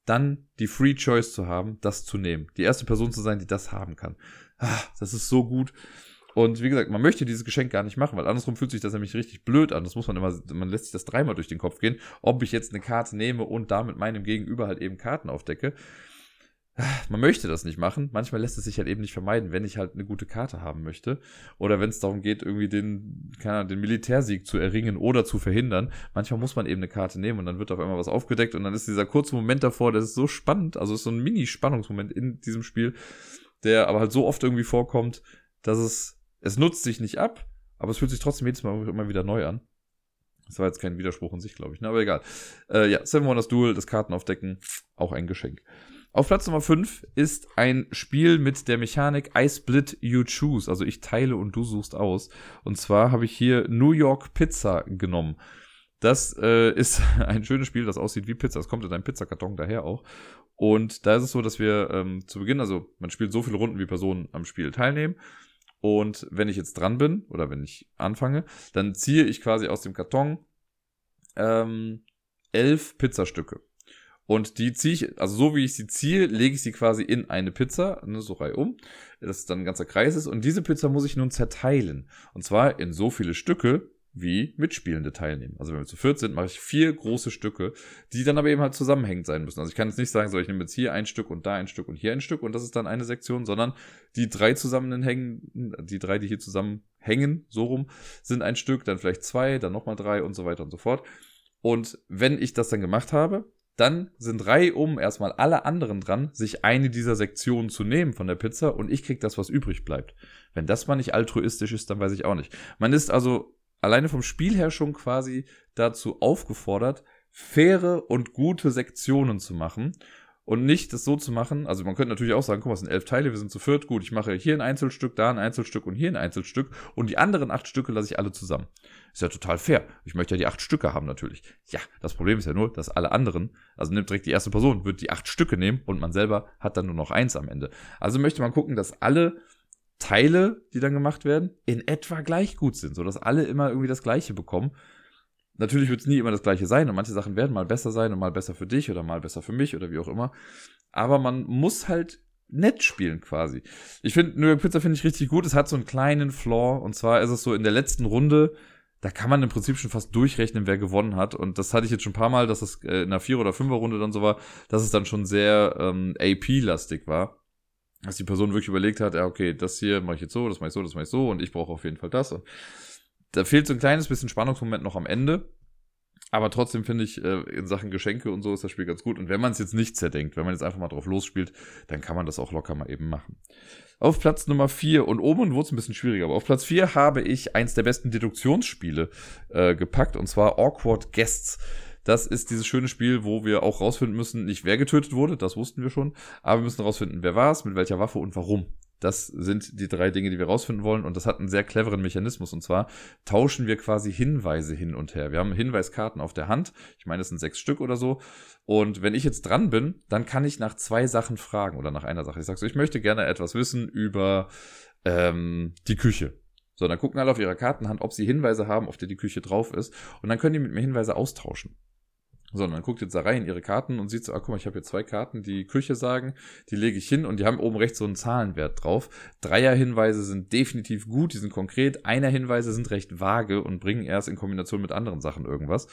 dann die Free Choice zu haben, das zu nehmen. Die erste Person zu sein, die das haben kann. Ah, das ist so gut. Und wie gesagt, man möchte dieses Geschenk gar nicht machen, weil andersrum fühlt sich das nämlich richtig blöd an. Das muss man immer, man lässt sich das dreimal durch den Kopf gehen, ob ich jetzt eine Karte nehme und damit meinem Gegenüber halt eben Karten aufdecke man möchte das nicht machen. Manchmal lässt es sich halt eben nicht vermeiden, wenn ich halt eine gute Karte haben möchte. Oder wenn es darum geht, irgendwie den, keine Ahnung, den Militärsieg zu erringen oder zu verhindern. Manchmal muss man eben eine Karte nehmen und dann wird auf einmal was aufgedeckt und dann ist dieser kurze Moment davor, das ist so spannend. Also ist so ein Mini-Spannungsmoment in diesem Spiel, der aber halt so oft irgendwie vorkommt, dass es, es nutzt sich nicht ab, aber es fühlt sich trotzdem jedes Mal immer wieder neu an. Das war jetzt kein Widerspruch in sich, glaube ich, ne? aber egal. Äh, ja, Seven Wonders Duel, das Kartenaufdecken, auch ein Geschenk. Auf Platz Nummer 5 ist ein Spiel mit der Mechanik I split, you choose. Also ich teile und du suchst aus. Und zwar habe ich hier New York Pizza genommen. Das äh, ist *laughs* ein schönes Spiel, das aussieht wie Pizza. Es kommt in einem Pizzakarton daher auch. Und da ist es so, dass wir ähm, zu Beginn, also man spielt so viele Runden, wie Personen am Spiel teilnehmen. Und wenn ich jetzt dran bin oder wenn ich anfange, dann ziehe ich quasi aus dem Karton ähm, elf Pizzastücke. Und die ziehe ich, also so wie ich sie ziehe, lege ich sie quasi in eine Pizza, ne, so reihum, dass es dann ein ganzer Kreis ist. Und diese Pizza muss ich nun zerteilen. Und zwar in so viele Stücke, wie Mitspielende teilnehmen. Also wenn wir zu viert sind, mache ich vier große Stücke, die dann aber eben halt zusammenhängend sein müssen. Also ich kann jetzt nicht sagen, so ich nehme jetzt hier ein Stück und da ein Stück und hier ein Stück und das ist dann eine Sektion, sondern die drei zusammenhängen, die drei, die hier zusammenhängen, so rum, sind ein Stück, dann vielleicht zwei, dann nochmal drei und so weiter und so fort. Und wenn ich das dann gemacht habe, dann sind reihum erstmal alle anderen dran, sich eine dieser Sektionen zu nehmen von der Pizza und ich krieg das, was übrig bleibt. Wenn das mal nicht altruistisch ist, dann weiß ich auch nicht. Man ist also alleine vom Spiel her schon quasi dazu aufgefordert, faire und gute Sektionen zu machen und nicht das so zu machen. Also man könnte natürlich auch sagen, guck mal, es sind elf Teile, wir sind zu viert, gut, ich mache hier ein Einzelstück, da ein Einzelstück und hier ein Einzelstück und die anderen acht Stücke lasse ich alle zusammen. Ist ja total fair. Ich möchte ja die acht Stücke haben natürlich. Ja, das Problem ist ja nur, dass alle anderen, also nimmt direkt die erste Person, wird die acht Stücke nehmen und man selber hat dann nur noch eins am Ende. Also möchte man gucken, dass alle Teile, die dann gemacht werden, in etwa gleich gut sind, sodass alle immer irgendwie das Gleiche bekommen. Natürlich wird es nie immer das gleiche sein und manche Sachen werden mal besser sein und mal besser für dich oder mal besser für mich oder wie auch immer. Aber man muss halt nett spielen quasi. Ich finde, New York Pizza finde ich richtig gut. Es hat so einen kleinen Flaw und zwar ist es so in der letzten Runde, da kann man im Prinzip schon fast durchrechnen, wer gewonnen hat. Und das hatte ich jetzt schon ein paar Mal, dass es äh, in einer Vier- oder Fünfer-Runde dann so war, dass es dann schon sehr ähm, AP-lastig war. Dass die Person wirklich überlegt hat, ja, okay, das hier mache ich jetzt so, das mache ich so, das mache ich so und ich brauche auf jeden Fall das. Und da fehlt so ein kleines bisschen Spannungsmoment noch am Ende. Aber trotzdem finde ich, äh, in Sachen Geschenke und so ist das Spiel ganz gut. Und wenn man es jetzt nicht zerdenkt, wenn man jetzt einfach mal drauf losspielt, dann kann man das auch locker mal eben machen. Auf Platz Nummer 4 und oben wurde es ein bisschen schwieriger, aber auf Platz 4 habe ich eins der besten Deduktionsspiele äh, gepackt und zwar Awkward Guests. Das ist dieses schöne Spiel, wo wir auch rausfinden müssen, nicht wer getötet wurde, das wussten wir schon, aber wir müssen rausfinden, wer war es, mit welcher Waffe und warum. Das sind die drei Dinge, die wir rausfinden wollen. Und das hat einen sehr cleveren Mechanismus. Und zwar tauschen wir quasi Hinweise hin und her. Wir haben Hinweiskarten auf der Hand. Ich meine, es sind sechs Stück oder so. Und wenn ich jetzt dran bin, dann kann ich nach zwei Sachen fragen oder nach einer Sache. Ich sage so, ich möchte gerne etwas wissen über ähm, die Küche. So, dann gucken alle auf ihrer Kartenhand, ob sie Hinweise haben, auf der die Küche drauf ist. Und dann können die mit mir Hinweise austauschen. Sondern guckt jetzt da rein in ihre Karten und sieht so, ah, guck mal, ich habe hier zwei Karten, die Küche sagen, die lege ich hin und die haben oben rechts so einen Zahlenwert drauf. Dreier-Hinweise sind definitiv gut, die sind konkret. Einer-Hinweise sind recht vage und bringen erst in Kombination mit anderen Sachen irgendwas.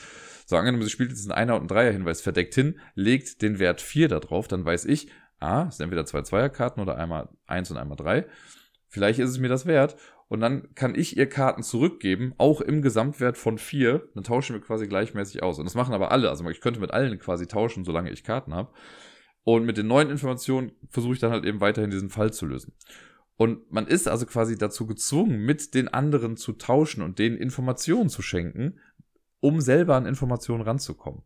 So, angenommen, sie spielt jetzt einen Einer- und einen Dreier-Hinweis verdeckt hin, legt den Wert 4 da drauf, dann weiß ich, ah, es sind entweder zwei Zweierkarten oder einmal eins und einmal drei. Vielleicht ist es mir das wert und dann kann ich ihr Karten zurückgeben, auch im Gesamtwert von vier. Dann tauschen wir quasi gleichmäßig aus. Und das machen aber alle. Also ich könnte mit allen quasi tauschen, solange ich Karten habe. Und mit den neuen Informationen versuche ich dann halt eben weiterhin diesen Fall zu lösen. Und man ist also quasi dazu gezwungen, mit den anderen zu tauschen und denen Informationen zu schenken, um selber an Informationen ranzukommen.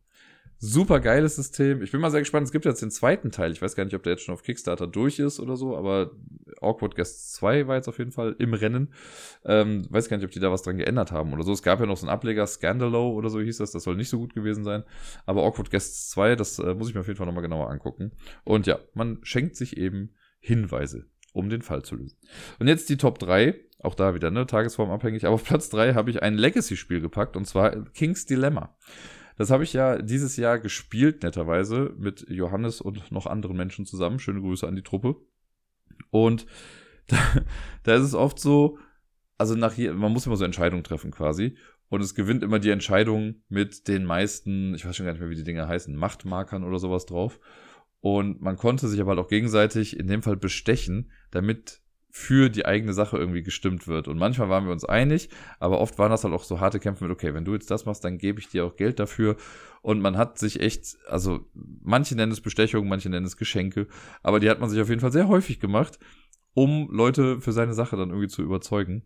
Super geiles System. Ich bin mal sehr gespannt. Es gibt jetzt den zweiten Teil. Ich weiß gar nicht, ob der jetzt schon auf Kickstarter durch ist oder so, aber Awkward Guest 2 war jetzt auf jeden Fall im Rennen. Ähm, weiß gar nicht, ob die da was dran geändert haben oder so. Es gab ja noch so einen Ableger, Scandalo oder so hieß das. Das soll nicht so gut gewesen sein. Aber Awkward Guests 2, das äh, muss ich mir auf jeden Fall nochmal genauer angucken. Und ja, man schenkt sich eben Hinweise, um den Fall zu lösen. Und jetzt die Top 3. Auch da wieder, ne, tagesformabhängig. Aber auf Platz 3 habe ich ein Legacy-Spiel gepackt und zwar King's Dilemma. Das habe ich ja dieses Jahr gespielt, netterweise, mit Johannes und noch anderen Menschen zusammen. Schöne Grüße an die Truppe. Und *laughs* da, da ist es oft so, also nach hier, man muss immer so Entscheidungen treffen quasi. Und es gewinnt immer die Entscheidung mit den meisten, ich weiß schon gar nicht mehr, wie die Dinge heißen, Machtmarkern oder sowas drauf. Und man konnte sich aber halt auch gegenseitig in dem Fall bestechen, damit für die eigene Sache irgendwie gestimmt wird. Und manchmal waren wir uns einig, aber oft waren das halt auch so harte Kämpfe mit, okay, wenn du jetzt das machst, dann gebe ich dir auch Geld dafür. Und man hat sich echt, also manche nennen es Bestechung, manche nennen es Geschenke, aber die hat man sich auf jeden Fall sehr häufig gemacht, um Leute für seine Sache dann irgendwie zu überzeugen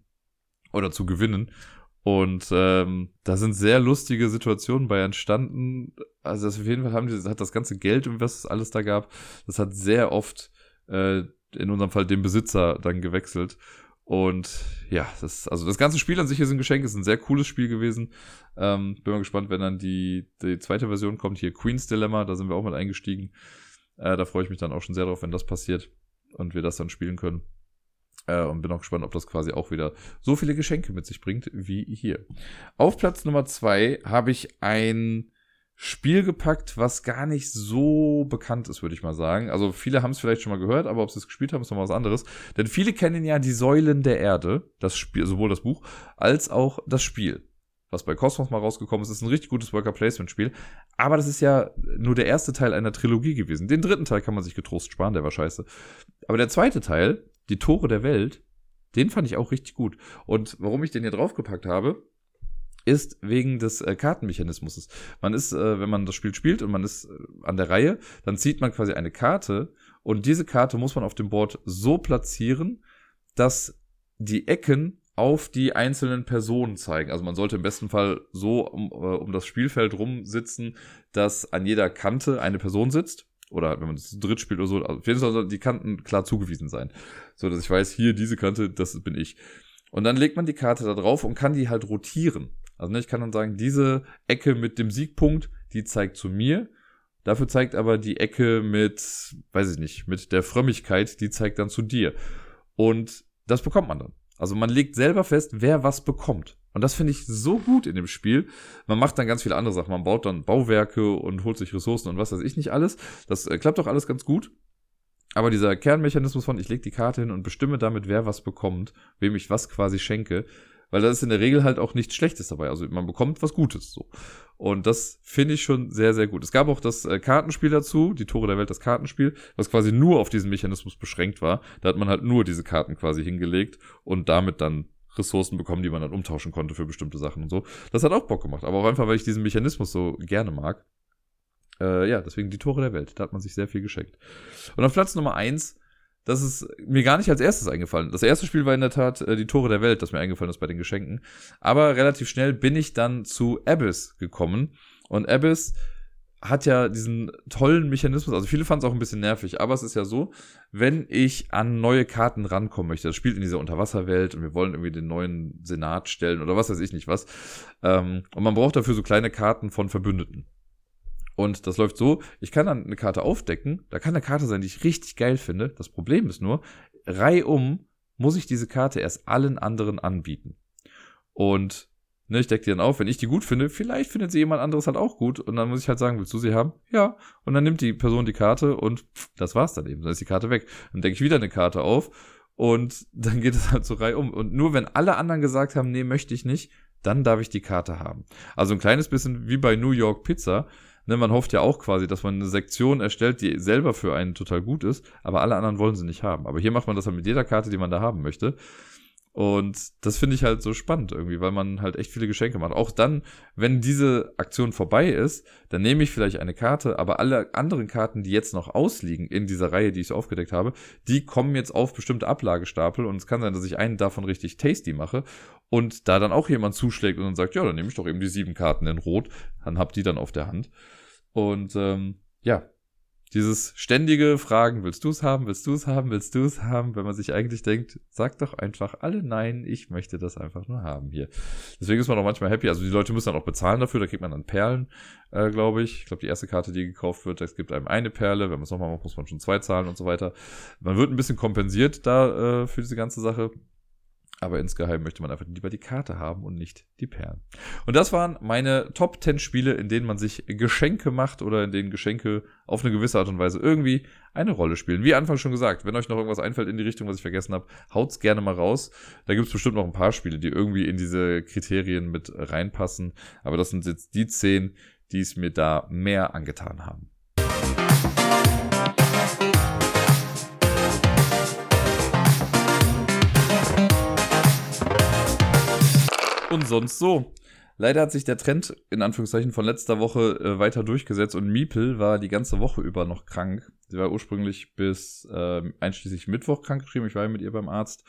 oder zu gewinnen. Und ähm, da sind sehr lustige Situationen bei entstanden. Also das auf jeden Fall haben die, hat das ganze Geld, was es alles da gab, das hat sehr oft äh, in unserem Fall den Besitzer dann gewechselt. Und ja, das, also das ganze Spiel an sich ist ein Geschenk, ist ein sehr cooles Spiel gewesen. Ähm, bin mal gespannt, wenn dann die, die zweite Version kommt, hier Queen's Dilemma, da sind wir auch mit eingestiegen. Äh, da freue ich mich dann auch schon sehr drauf, wenn das passiert und wir das dann spielen können. Äh, und bin auch gespannt, ob das quasi auch wieder so viele Geschenke mit sich bringt wie hier. Auf Platz Nummer zwei habe ich ein Spiel gepackt, was gar nicht so bekannt ist, würde ich mal sagen. Also viele haben es vielleicht schon mal gehört, aber ob sie es gespielt haben, ist nochmal was anderes. Denn viele kennen ja die Säulen der Erde, das Spiel, sowohl das Buch als auch das Spiel. Was bei Cosmos mal rausgekommen ist, ist ein richtig gutes Worker Placement Spiel. Aber das ist ja nur der erste Teil einer Trilogie gewesen. Den dritten Teil kann man sich getrost sparen, der war scheiße. Aber der zweite Teil, die Tore der Welt, den fand ich auch richtig gut. Und warum ich den hier draufgepackt habe, ist wegen des äh, Kartenmechanismus. Man ist, äh, wenn man das Spiel spielt und man ist äh, an der Reihe, dann zieht man quasi eine Karte und diese Karte muss man auf dem Board so platzieren, dass die Ecken auf die einzelnen Personen zeigen. Also man sollte im besten Fall so um, äh, um das Spielfeld rum sitzen, dass an jeder Kante eine Person sitzt. Oder wenn man das dritt spielt oder so, also auf jeden Fall sollen die Kanten klar zugewiesen sein. So dass ich weiß, hier diese Kante, das bin ich. Und dann legt man die Karte da drauf und kann die halt rotieren. Also ne, ich kann dann sagen, diese Ecke mit dem Siegpunkt, die zeigt zu mir. Dafür zeigt aber die Ecke mit, weiß ich nicht, mit der Frömmigkeit, die zeigt dann zu dir. Und das bekommt man dann. Also man legt selber fest, wer was bekommt. Und das finde ich so gut in dem Spiel. Man macht dann ganz viele andere Sachen. Man baut dann Bauwerke und holt sich Ressourcen und was weiß ich nicht alles. Das äh, klappt auch alles ganz gut. Aber dieser Kernmechanismus von, ich lege die Karte hin und bestimme damit, wer was bekommt, wem ich was quasi schenke, weil da ist in der Regel halt auch nichts Schlechtes dabei. Also man bekommt was Gutes so. Und das finde ich schon sehr, sehr gut. Es gab auch das äh, Kartenspiel dazu, die Tore der Welt, das Kartenspiel, was quasi nur auf diesen Mechanismus beschränkt war. Da hat man halt nur diese Karten quasi hingelegt und damit dann Ressourcen bekommen, die man dann umtauschen konnte für bestimmte Sachen und so. Das hat auch Bock gemacht, aber auch einfach, weil ich diesen Mechanismus so gerne mag. Äh, ja, deswegen die Tore der Welt. Da hat man sich sehr viel geschenkt. Und auf Platz Nummer eins, das ist mir gar nicht als erstes eingefallen. Das erste Spiel war in der Tat äh, die Tore der Welt, das mir eingefallen ist bei den Geschenken. Aber relativ schnell bin ich dann zu Abyss gekommen. Und Abyss hat ja diesen tollen Mechanismus, also viele fanden es auch ein bisschen nervig, aber es ist ja so, wenn ich an neue Karten rankommen möchte, das spielt in dieser Unterwasserwelt und wir wollen irgendwie den neuen Senat stellen oder was weiß ich nicht was, ähm, und man braucht dafür so kleine Karten von Verbündeten. Und das läuft so, ich kann dann eine Karte aufdecken, da kann eine Karte sein, die ich richtig geil finde. Das Problem ist nur, reihum muss ich diese Karte erst allen anderen anbieten. Und Ne, ich decke die dann auf. Wenn ich die gut finde, vielleicht findet sie jemand anderes halt auch gut. Und dann muss ich halt sagen, willst du sie haben? Ja. Und dann nimmt die Person die Karte und pff, das war's dann eben. Dann ist die Karte weg. Dann decke ich wieder eine Karte auf und *laughs* dann geht es halt so Reihe um. Und nur wenn alle anderen gesagt haben, nee, möchte ich nicht, dann darf ich die Karte haben. Also ein kleines bisschen wie bei New York Pizza. Ne, man hofft ja auch quasi, dass man eine Sektion erstellt, die selber für einen total gut ist, aber alle anderen wollen sie nicht haben. Aber hier macht man das halt mit jeder Karte, die man da haben möchte. Und das finde ich halt so spannend irgendwie, weil man halt echt viele Geschenke macht. Auch dann, wenn diese Aktion vorbei ist, dann nehme ich vielleicht eine Karte, aber alle anderen Karten, die jetzt noch ausliegen in dieser Reihe, die ich so aufgedeckt habe, die kommen jetzt auf bestimmte Ablagestapel und es kann sein, dass ich einen davon richtig tasty mache und da dann auch jemand zuschlägt und dann sagt, ja, dann nehme ich doch eben die sieben Karten in Rot, dann hab die dann auf der Hand. Und ähm, ja, dieses ständige Fragen, willst du es haben, willst du es haben, willst du es haben, wenn man sich eigentlich denkt, sag doch einfach alle nein, ich möchte das einfach nur haben hier. Deswegen ist man auch manchmal happy. Also die Leute müssen dann auch bezahlen dafür, da kriegt man dann Perlen, äh, glaube ich. Ich glaube, die erste Karte, die gekauft wird, es gibt einem eine Perle, wenn man es nochmal macht, muss man schon zwei zahlen und so weiter. Man wird ein bisschen kompensiert da äh, für diese ganze Sache. Aber insgeheim möchte man einfach lieber die Karte haben und nicht die Perlen. Und das waren meine Top 10 Spiele, in denen man sich Geschenke macht oder in denen Geschenke auf eine gewisse Art und Weise irgendwie eine Rolle spielen. Wie Anfang schon gesagt, wenn euch noch irgendwas einfällt in die Richtung, was ich vergessen habe, haut's gerne mal raus. Da gibt's bestimmt noch ein paar Spiele, die irgendwie in diese Kriterien mit reinpassen. Aber das sind jetzt die 10, die es mir da mehr angetan haben. Und sonst so. Leider hat sich der Trend in Anführungszeichen von letzter Woche äh, weiter durchgesetzt und Miepel war die ganze Woche über noch krank. Sie war ursprünglich bis äh, einschließlich Mittwoch krank geschrieben. Ich war ja mit ihr beim Arzt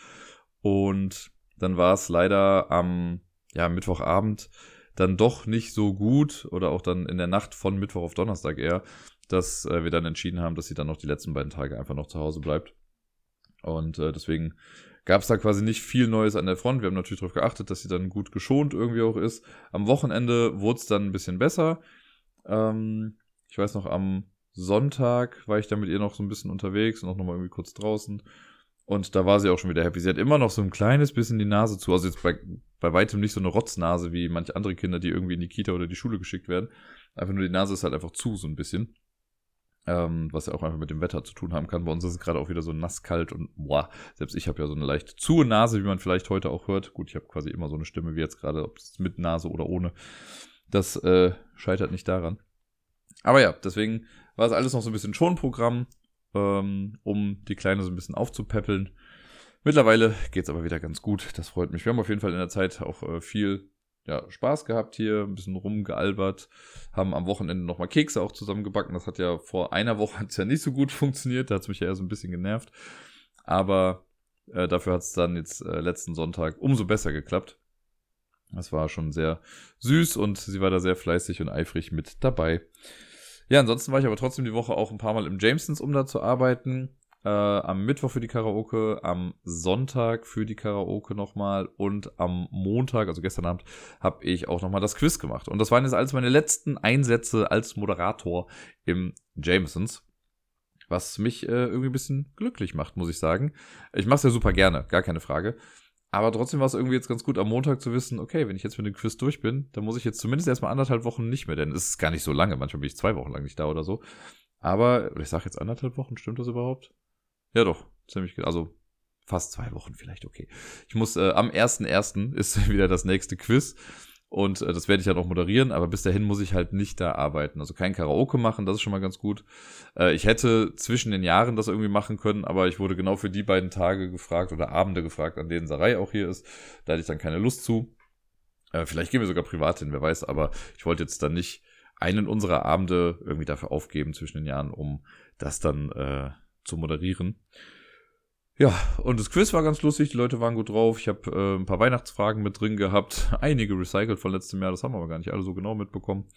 und dann war es leider am ja, Mittwochabend dann doch nicht so gut oder auch dann in der Nacht von Mittwoch auf Donnerstag eher, dass äh, wir dann entschieden haben, dass sie dann noch die letzten beiden Tage einfach noch zu Hause bleibt. Und äh, deswegen gab es da quasi nicht viel Neues an der Front. Wir haben natürlich darauf geachtet, dass sie dann gut geschont irgendwie auch ist. Am Wochenende wurde es dann ein bisschen besser. Ähm, ich weiß noch, am Sonntag war ich dann mit ihr noch so ein bisschen unterwegs und auch nochmal irgendwie kurz draußen. Und da war sie auch schon wieder happy. Sie hat immer noch so ein kleines bisschen die Nase zu. Also jetzt bei, bei weitem nicht so eine Rotznase wie manche andere Kinder, die irgendwie in die Kita oder die Schule geschickt werden. Einfach nur die Nase ist halt einfach zu, so ein bisschen. Ähm, was ja auch einfach mit dem Wetter zu tun haben kann. Bei uns ist es gerade auch wieder so nass kalt und boah, selbst ich habe ja so eine leicht zu Nase, wie man vielleicht heute auch hört. Gut, ich habe quasi immer so eine Stimme wie jetzt gerade, ob es mit Nase oder ohne. Das äh, scheitert nicht daran. Aber ja, deswegen war es alles noch so ein bisschen Schonprogramm, ähm, um die Kleine so ein bisschen aufzupäppeln. Mittlerweile geht's aber wieder ganz gut. Das freut mich. Wir haben auf jeden Fall in der Zeit auch äh, viel ja, Spaß gehabt hier, ein bisschen rumgealbert, haben am Wochenende nochmal Kekse auch zusammengebacken. Das hat ja vor einer Woche *laughs* hat's ja nicht so gut funktioniert, da hat's mich ja eher so ein bisschen genervt. Aber äh, dafür hat's dann jetzt äh, letzten Sonntag umso besser geklappt. Das war schon sehr süß und sie war da sehr fleißig und eifrig mit dabei. Ja, ansonsten war ich aber trotzdem die Woche auch ein paar Mal im Jamesons, um da zu arbeiten äh, am Mittwoch für die Karaoke, am Sonntag für die Karaoke nochmal und am Montag, also gestern Abend, habe ich auch nochmal das Quiz gemacht. Und das waren jetzt alles meine letzten Einsätze als Moderator im Jamesons. Was mich äh, irgendwie ein bisschen glücklich macht, muss ich sagen. Ich mache es ja super gerne, gar keine Frage. Aber trotzdem war es irgendwie jetzt ganz gut, am Montag zu wissen, okay, wenn ich jetzt mit dem Quiz durch bin, dann muss ich jetzt zumindest erstmal anderthalb Wochen nicht mehr, denn es ist gar nicht so lange. Manchmal bin ich zwei Wochen lang nicht da oder so. Aber, ich sage jetzt anderthalb Wochen, stimmt das überhaupt? Ja, doch, ziemlich, also fast zwei Wochen vielleicht, okay. Ich muss, äh, am 1.1. ist *laughs* wieder das nächste Quiz. Und äh, das werde ich dann auch moderieren, aber bis dahin muss ich halt nicht da arbeiten. Also kein Karaoke machen, das ist schon mal ganz gut. Äh, ich hätte zwischen den Jahren das irgendwie machen können, aber ich wurde genau für die beiden Tage gefragt oder Abende gefragt, an denen Sarai auch hier ist. Da hatte ich dann keine Lust zu. Äh, vielleicht gehen wir sogar privat hin, wer weiß, aber ich wollte jetzt dann nicht einen unserer Abende irgendwie dafür aufgeben zwischen den Jahren, um das dann äh, zu moderieren. Ja, und das Quiz war ganz lustig, die Leute waren gut drauf. Ich habe äh, ein paar Weihnachtsfragen mit drin gehabt, *laughs* einige recycelt von letztem Jahr, das haben wir aber gar nicht alle so genau mitbekommen.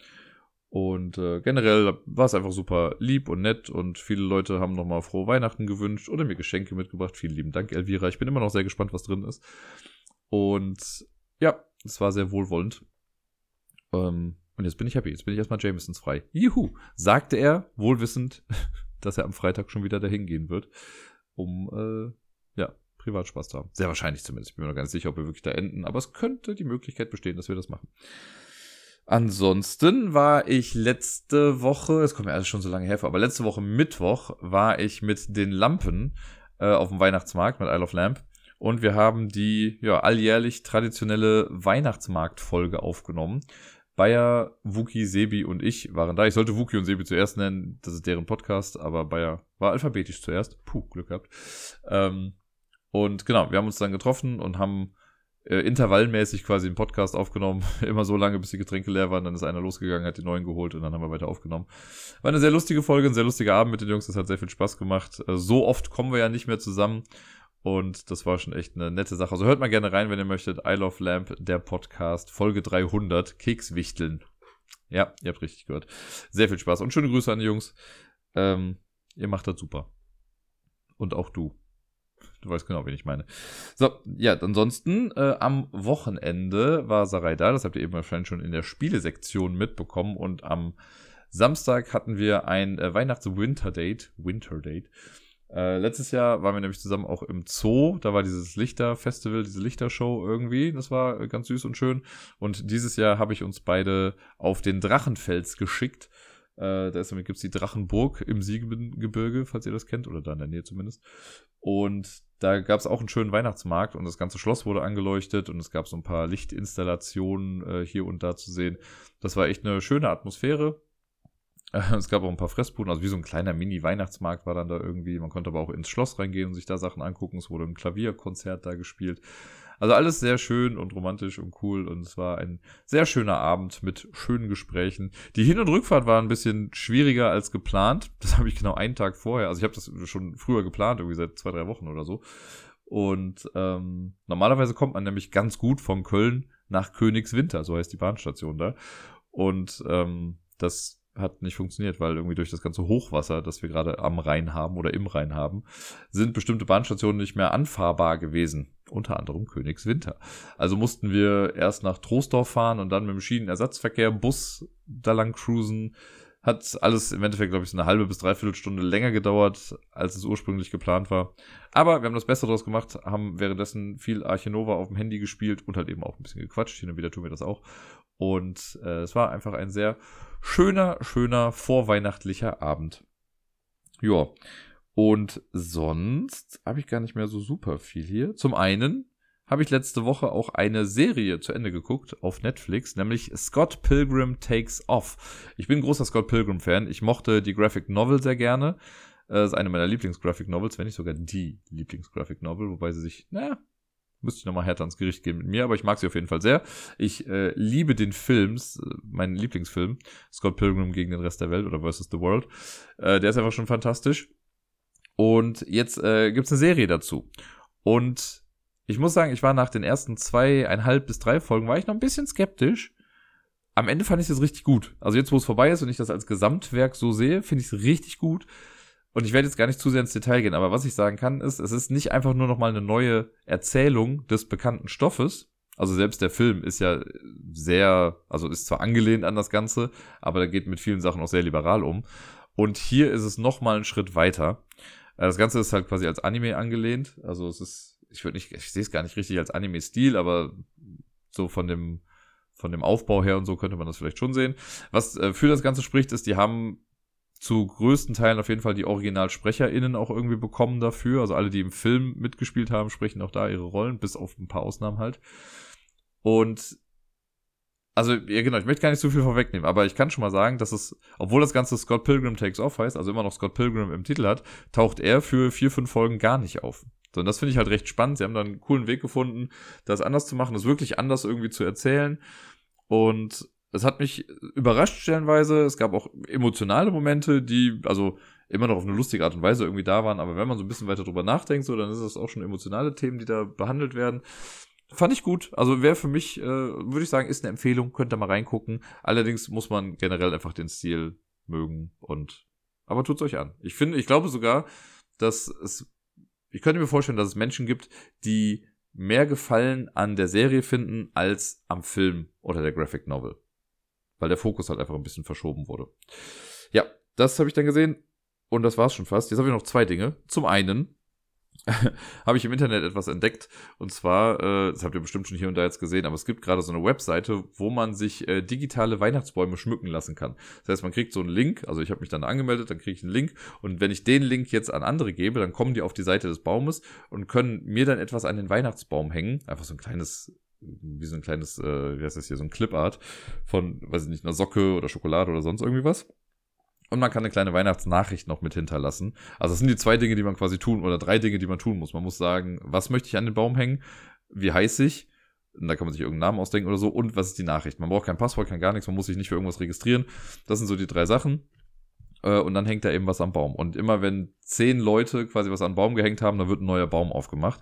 Und äh, generell war es einfach super lieb und nett und viele Leute haben nochmal frohe Weihnachten gewünscht oder mir Geschenke mitgebracht. Vielen lieben Dank, Elvira. Ich bin immer noch sehr gespannt, was drin ist. Und ja, es war sehr wohlwollend. Ähm, und jetzt bin ich happy. Jetzt bin ich erstmal Jamesons frei. Juhu, sagte er, wohlwissend, *laughs* dass er am Freitag schon wieder dahin gehen wird um äh, ja, Privatspaß zu haben. Sehr wahrscheinlich zumindest. Ich bin mir noch nicht sicher, ob wir wirklich da enden, aber es könnte die Möglichkeit bestehen, dass wir das machen. Ansonsten war ich letzte Woche, es kommt mir alles schon so lange her aber letzte Woche Mittwoch war ich mit den Lampen äh, auf dem Weihnachtsmarkt mit Isle of Lamp und wir haben die ja alljährlich traditionelle Weihnachtsmarktfolge aufgenommen. Bayer, Wuki, Sebi und ich waren da. Ich sollte Wuki und Sebi zuerst nennen, das ist deren Podcast, aber Bayer war alphabetisch zuerst. Puh, Glück gehabt. Ähm, und genau, wir haben uns dann getroffen und haben äh, intervallmäßig quasi einen Podcast aufgenommen. *laughs* Immer so lange, bis die Getränke leer waren. Dann ist einer losgegangen, hat die neuen geholt und dann haben wir weiter aufgenommen. War eine sehr lustige Folge, ein sehr lustiger Abend mit den Jungs. Das hat sehr viel Spaß gemacht. Äh, so oft kommen wir ja nicht mehr zusammen. Und das war schon echt eine nette Sache. Also hört mal gerne rein, wenn ihr möchtet. I Love Lamp, der Podcast, Folge 300, Kekswichteln. Ja, ihr habt richtig gehört. Sehr viel Spaß und schöne Grüße an die Jungs. Ähm, ihr macht das super. Und auch du. Du weißt genau, wen ich meine. So, ja, ansonsten äh, am Wochenende war Sarai da. Das habt ihr eben wahrscheinlich schon in der Spielesektion mitbekommen. Und am Samstag hatten wir ein äh, Weihnachts-Winter-Date. Winter-Date. Äh, letztes Jahr waren wir nämlich zusammen auch im Zoo. Da war dieses Lichterfestival, diese Lichtershow irgendwie. Das war äh, ganz süß und schön. Und dieses Jahr habe ich uns beide auf den Drachenfels geschickt. Äh, da gibt es die Drachenburg im Siebengebirge, falls ihr das kennt, oder da in der Nähe zumindest. Und da gab es auch einen schönen Weihnachtsmarkt und das ganze Schloss wurde angeleuchtet und es gab so ein paar Lichtinstallationen äh, hier und da zu sehen. Das war echt eine schöne Atmosphäre. *laughs* Es gab auch ein paar Fressbuden, also wie so ein kleiner Mini-Weihnachtsmarkt war dann da irgendwie. Man konnte aber auch ins Schloss reingehen und sich da Sachen angucken. Es wurde ein Klavierkonzert da gespielt. Also alles sehr schön und romantisch und cool und es war ein sehr schöner Abend mit schönen Gesprächen. Die Hin- und Rückfahrt war ein bisschen schwieriger als geplant. *laughs* Das habe ich genau einen Tag vorher, also ich habe das schon früher geplant, irgendwie seit zwei, drei Wochen oder so. Und ähm, normalerweise kommt man nämlich ganz gut von Köln nach Königswinter, so heißt die Bahnstation da. Und ähm, das hat nicht funktioniert, weil irgendwie durch das ganze Hochwasser, das wir gerade am Rhein haben oder im Rhein haben, sind bestimmte Bahnstationen nicht mehr anfahrbar gewesen. Unter anderem Königswinter. Also mussten wir erst nach Troisdorf fahren und dann mit dem Schienenersatzverkehr, Bus da lang cruisen. Hat alles im Endeffekt, glaube ich, eine halbe bis dreiviertel Stunde länger gedauert, als es ursprünglich geplant war. Aber wir haben das Beste daraus gemacht, haben währenddessen viel Archinova auf dem Handy gespielt und halt eben auch ein bisschen gequatscht. Hin und wieder tun wir das auch. Und äh, es war einfach ein sehr schöner, schöner vorweihnachtlicher Abend. Ja. Und sonst habe ich gar nicht mehr so super viel hier. Zum einen habe ich letzte Woche auch eine Serie zu Ende geguckt auf Netflix, nämlich Scott Pilgrim Takes Off. Ich bin großer Scott Pilgrim-Fan. Ich mochte die Graphic Novel sehr gerne. Das ist eine meiner Lieblings-Graphic Novels, wenn nicht sogar die Lieblings-Graphic Novel, wobei sie sich, naja, Müsste ich nochmal härter ans Gericht gehen mit mir, aber ich mag sie auf jeden Fall sehr. Ich äh, liebe den Film, äh, meinen Lieblingsfilm, Scott Pilgrim gegen den Rest der Welt oder Versus the World. Äh, der ist einfach schon fantastisch. Und jetzt äh, gibt eine Serie dazu. Und ich muss sagen, ich war nach den ersten zweieinhalb bis drei Folgen, war ich noch ein bisschen skeptisch. Am Ende fand ich es richtig gut. Also jetzt, wo es vorbei ist und ich das als Gesamtwerk so sehe, finde ich es richtig gut. Und ich werde jetzt gar nicht zu sehr ins Detail gehen, aber was ich sagen kann, ist, es ist nicht einfach nur nochmal eine neue Erzählung des bekannten Stoffes. Also selbst der Film ist ja sehr, also ist zwar angelehnt an das Ganze, aber der geht mit vielen Sachen auch sehr liberal um. Und hier ist es nochmal einen Schritt weiter. Äh, das Ganze ist halt quasi als Anime angelehnt. Also es ist, ich würde nicht, ich sehe es gar nicht richtig als Anime-Stil, aber so von dem, von dem Aufbau her und so könnte man das vielleicht schon sehen. Was äh, für das Ganze spricht, ist, die haben zu größten Teilen auf jeden Fall die OriginalsprecherInnen auch irgendwie bekommen dafür. Also alle, die im Film mitgespielt haben, sprechen auch da ihre Rollen, bis auf ein paar Ausnahmen halt. Und also, ja genau, ich möchte gar nicht zu viel vorwegnehmen, aber ich kann schon mal sagen, dass es, obwohl das Ganze Scott Pilgrim Takes Off heißt, also immer noch Scott Pilgrim im Titel hat, taucht er für vier, fünf Folgen gar nicht auf. So, und das finde ich halt recht spannend. Sie haben da einen coolen Weg gefunden, das anders zu machen, das wirklich anders irgendwie zu erzählen. Und es hat mich überrascht stellenweise. Es gab auch emotionale Momente, die, also immer noch auf eine lustige Art und Weise irgendwie da waren, aber wenn man so ein bisschen weiter drüber nachdenkt, so, dann ist es auch schon emotionale Themen, die da behandelt werden. Fand ich gut. Also wäre für mich, äh, würde ich sagen, ist eine Empfehlung. Könnt ihr mal reingucken. Allerdings muss man generell einfach den Stil mögen und aber tut's euch an. Ich finde, ich glaube sogar, dass es, ich könnte mir vorstellen, dass es Menschen gibt, die mehr Gefallen an der Serie finden als am Film oder der Graphic Novel. Weil der Fokus halt einfach ein bisschen verschoben wurde. Ja, das habe ich dann gesehen und das war's schon fast. Jetzt habe ich noch zwei Dinge. Zum einen *laughs* habe ich im Internet etwas entdeckt. Und zwar, äh, das habt ihr bestimmt schon hier und da jetzt gesehen, aber es gibt gerade so eine Webseite, wo man sich äh, digitale Weihnachtsbäume schmücken lassen kann. Das heißt, man kriegt so einen Link, also ich habe mich dann angemeldet, dann kriege ich einen Link und wenn ich den Link jetzt an andere gebe, dann kommen die auf die Seite des Baumes und können mir dann etwas an den Weihnachtsbaum hängen. Einfach so ein kleines wie so ein kleines, äh, wie heißt das hier, so ein Clipart von, weiß ich nicht, einer Socke oder Schokolade oder sonst irgendwie was. Und man kann eine kleine Weihnachtsnachricht noch mit hinterlassen. Also das sind die zwei Dinge, die man quasi tun, oder drei Dinge, die man tun muss. Man muss sagen, was möchte ich an den Baum hängen? Wie heiß ich? Und da kann man sich irgendeinen Namen ausdenken oder so. Und was ist die Nachricht? Man braucht kein Passwort, kein gar nichts, man muss sich nicht für irgendwas registrieren. Das sind so die drei Sachen. Äh, und dann hängt da eben was am Baum. Und immer wenn zehn Leute quasi was an den Baum gehängt haben, dann wird ein neuer Baum aufgemacht.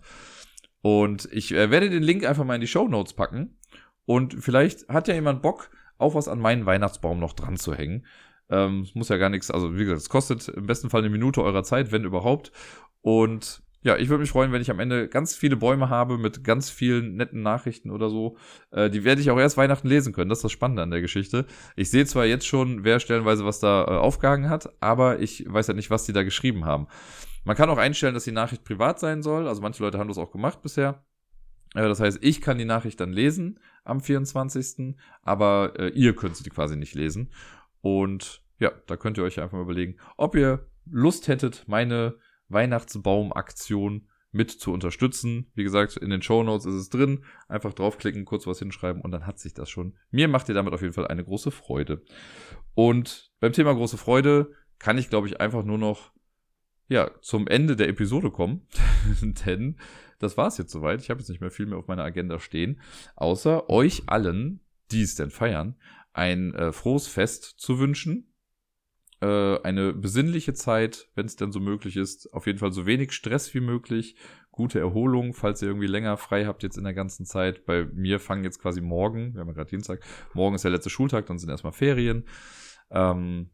Und ich äh, werde den Link einfach mal in die Show Notes packen. Und vielleicht hat ja jemand Bock, auch was an meinen Weihnachtsbaum noch dran zu hängen. Ähm, es muss ja gar nichts, also wie gesagt, es kostet im besten Fall eine Minute eurer Zeit, wenn überhaupt. Und ja, ich würde mich freuen, wenn ich am Ende ganz viele Bäume habe mit ganz vielen netten Nachrichten oder so. Äh, die werde ich auch erst Weihnachten lesen können. Das ist das Spannende an der Geschichte. Ich sehe zwar jetzt schon, wer stellenweise was da äh, aufgehangen hat, aber ich weiß ja nicht, was die da geschrieben haben. Man kann auch einstellen, dass die Nachricht privat sein soll. Also manche Leute haben das auch gemacht bisher. Äh, das heißt, ich kann die Nachricht dann lesen am 24. Aber äh, ihr könnt sie quasi nicht lesen. Und ja, da könnt ihr euch einfach mal überlegen, ob ihr Lust hättet, meine Weihnachtsbaumaktion mit zu unterstützen. Wie gesagt, in den Show Notes ist es drin. Einfach draufklicken, kurz was hinschreiben und dann hat sich das schon. Mir macht ihr damit auf jeden Fall eine große Freude. Und beim Thema große Freude kann ich, glaube ich, einfach nur noch ja, zum Ende der Episode kommen. *laughs* Denn das war es jetzt soweit. Ich habe jetzt nicht mehr viel mehr auf meiner Agenda stehen. Außer euch allen, die es denn feiern, ein äh, frohes Fest zu wünschen. Äh, eine besinnliche Zeit, wenn es denn so möglich ist. Auf jeden Fall so wenig Stress wie möglich. Gute Erholung, falls ihr irgendwie länger frei habt jetzt in der ganzen Zeit. Bei mir fangen jetzt quasi morgen, wir haben ja gerade Dienstag, morgen ist der letzte Schultag, dann sind erstmal Ferien. Ähm,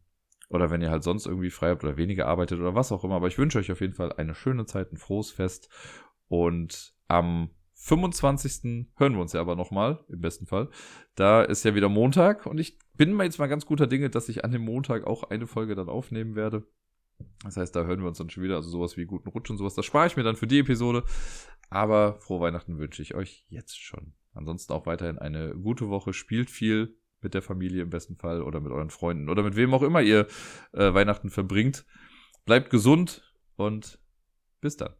oder wenn ihr halt sonst irgendwie frei habt oder weniger arbeitet oder was auch immer. Aber ich wünsche euch auf jeden Fall eine schöne Zeit, ein frohes Fest. Und am 25. hören wir uns ja aber nochmal, im besten Fall. Da ist ja wieder Montag und ich bin mal jetzt mal ganz guter Dinge, dass ich an dem Montag auch eine Folge dann aufnehmen werde. Das heißt, da hören wir uns dann schon wieder, also sowas wie guten Rutsch und sowas. Das spare ich mir dann für die Episode. Aber frohe Weihnachten wünsche ich euch jetzt schon. Ansonsten auch weiterhin eine gute Woche. Spielt viel mit der Familie im besten Fall oder mit euren Freunden oder mit wem auch immer ihr äh, Weihnachten verbringt. Bleibt gesund und bis dann.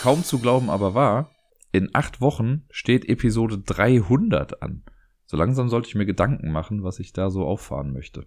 Kaum zu glauben, aber wahr. In acht Wochen steht Episode 300 an. So langsam sollte ich mir Gedanken machen, was ich da so auffahren möchte.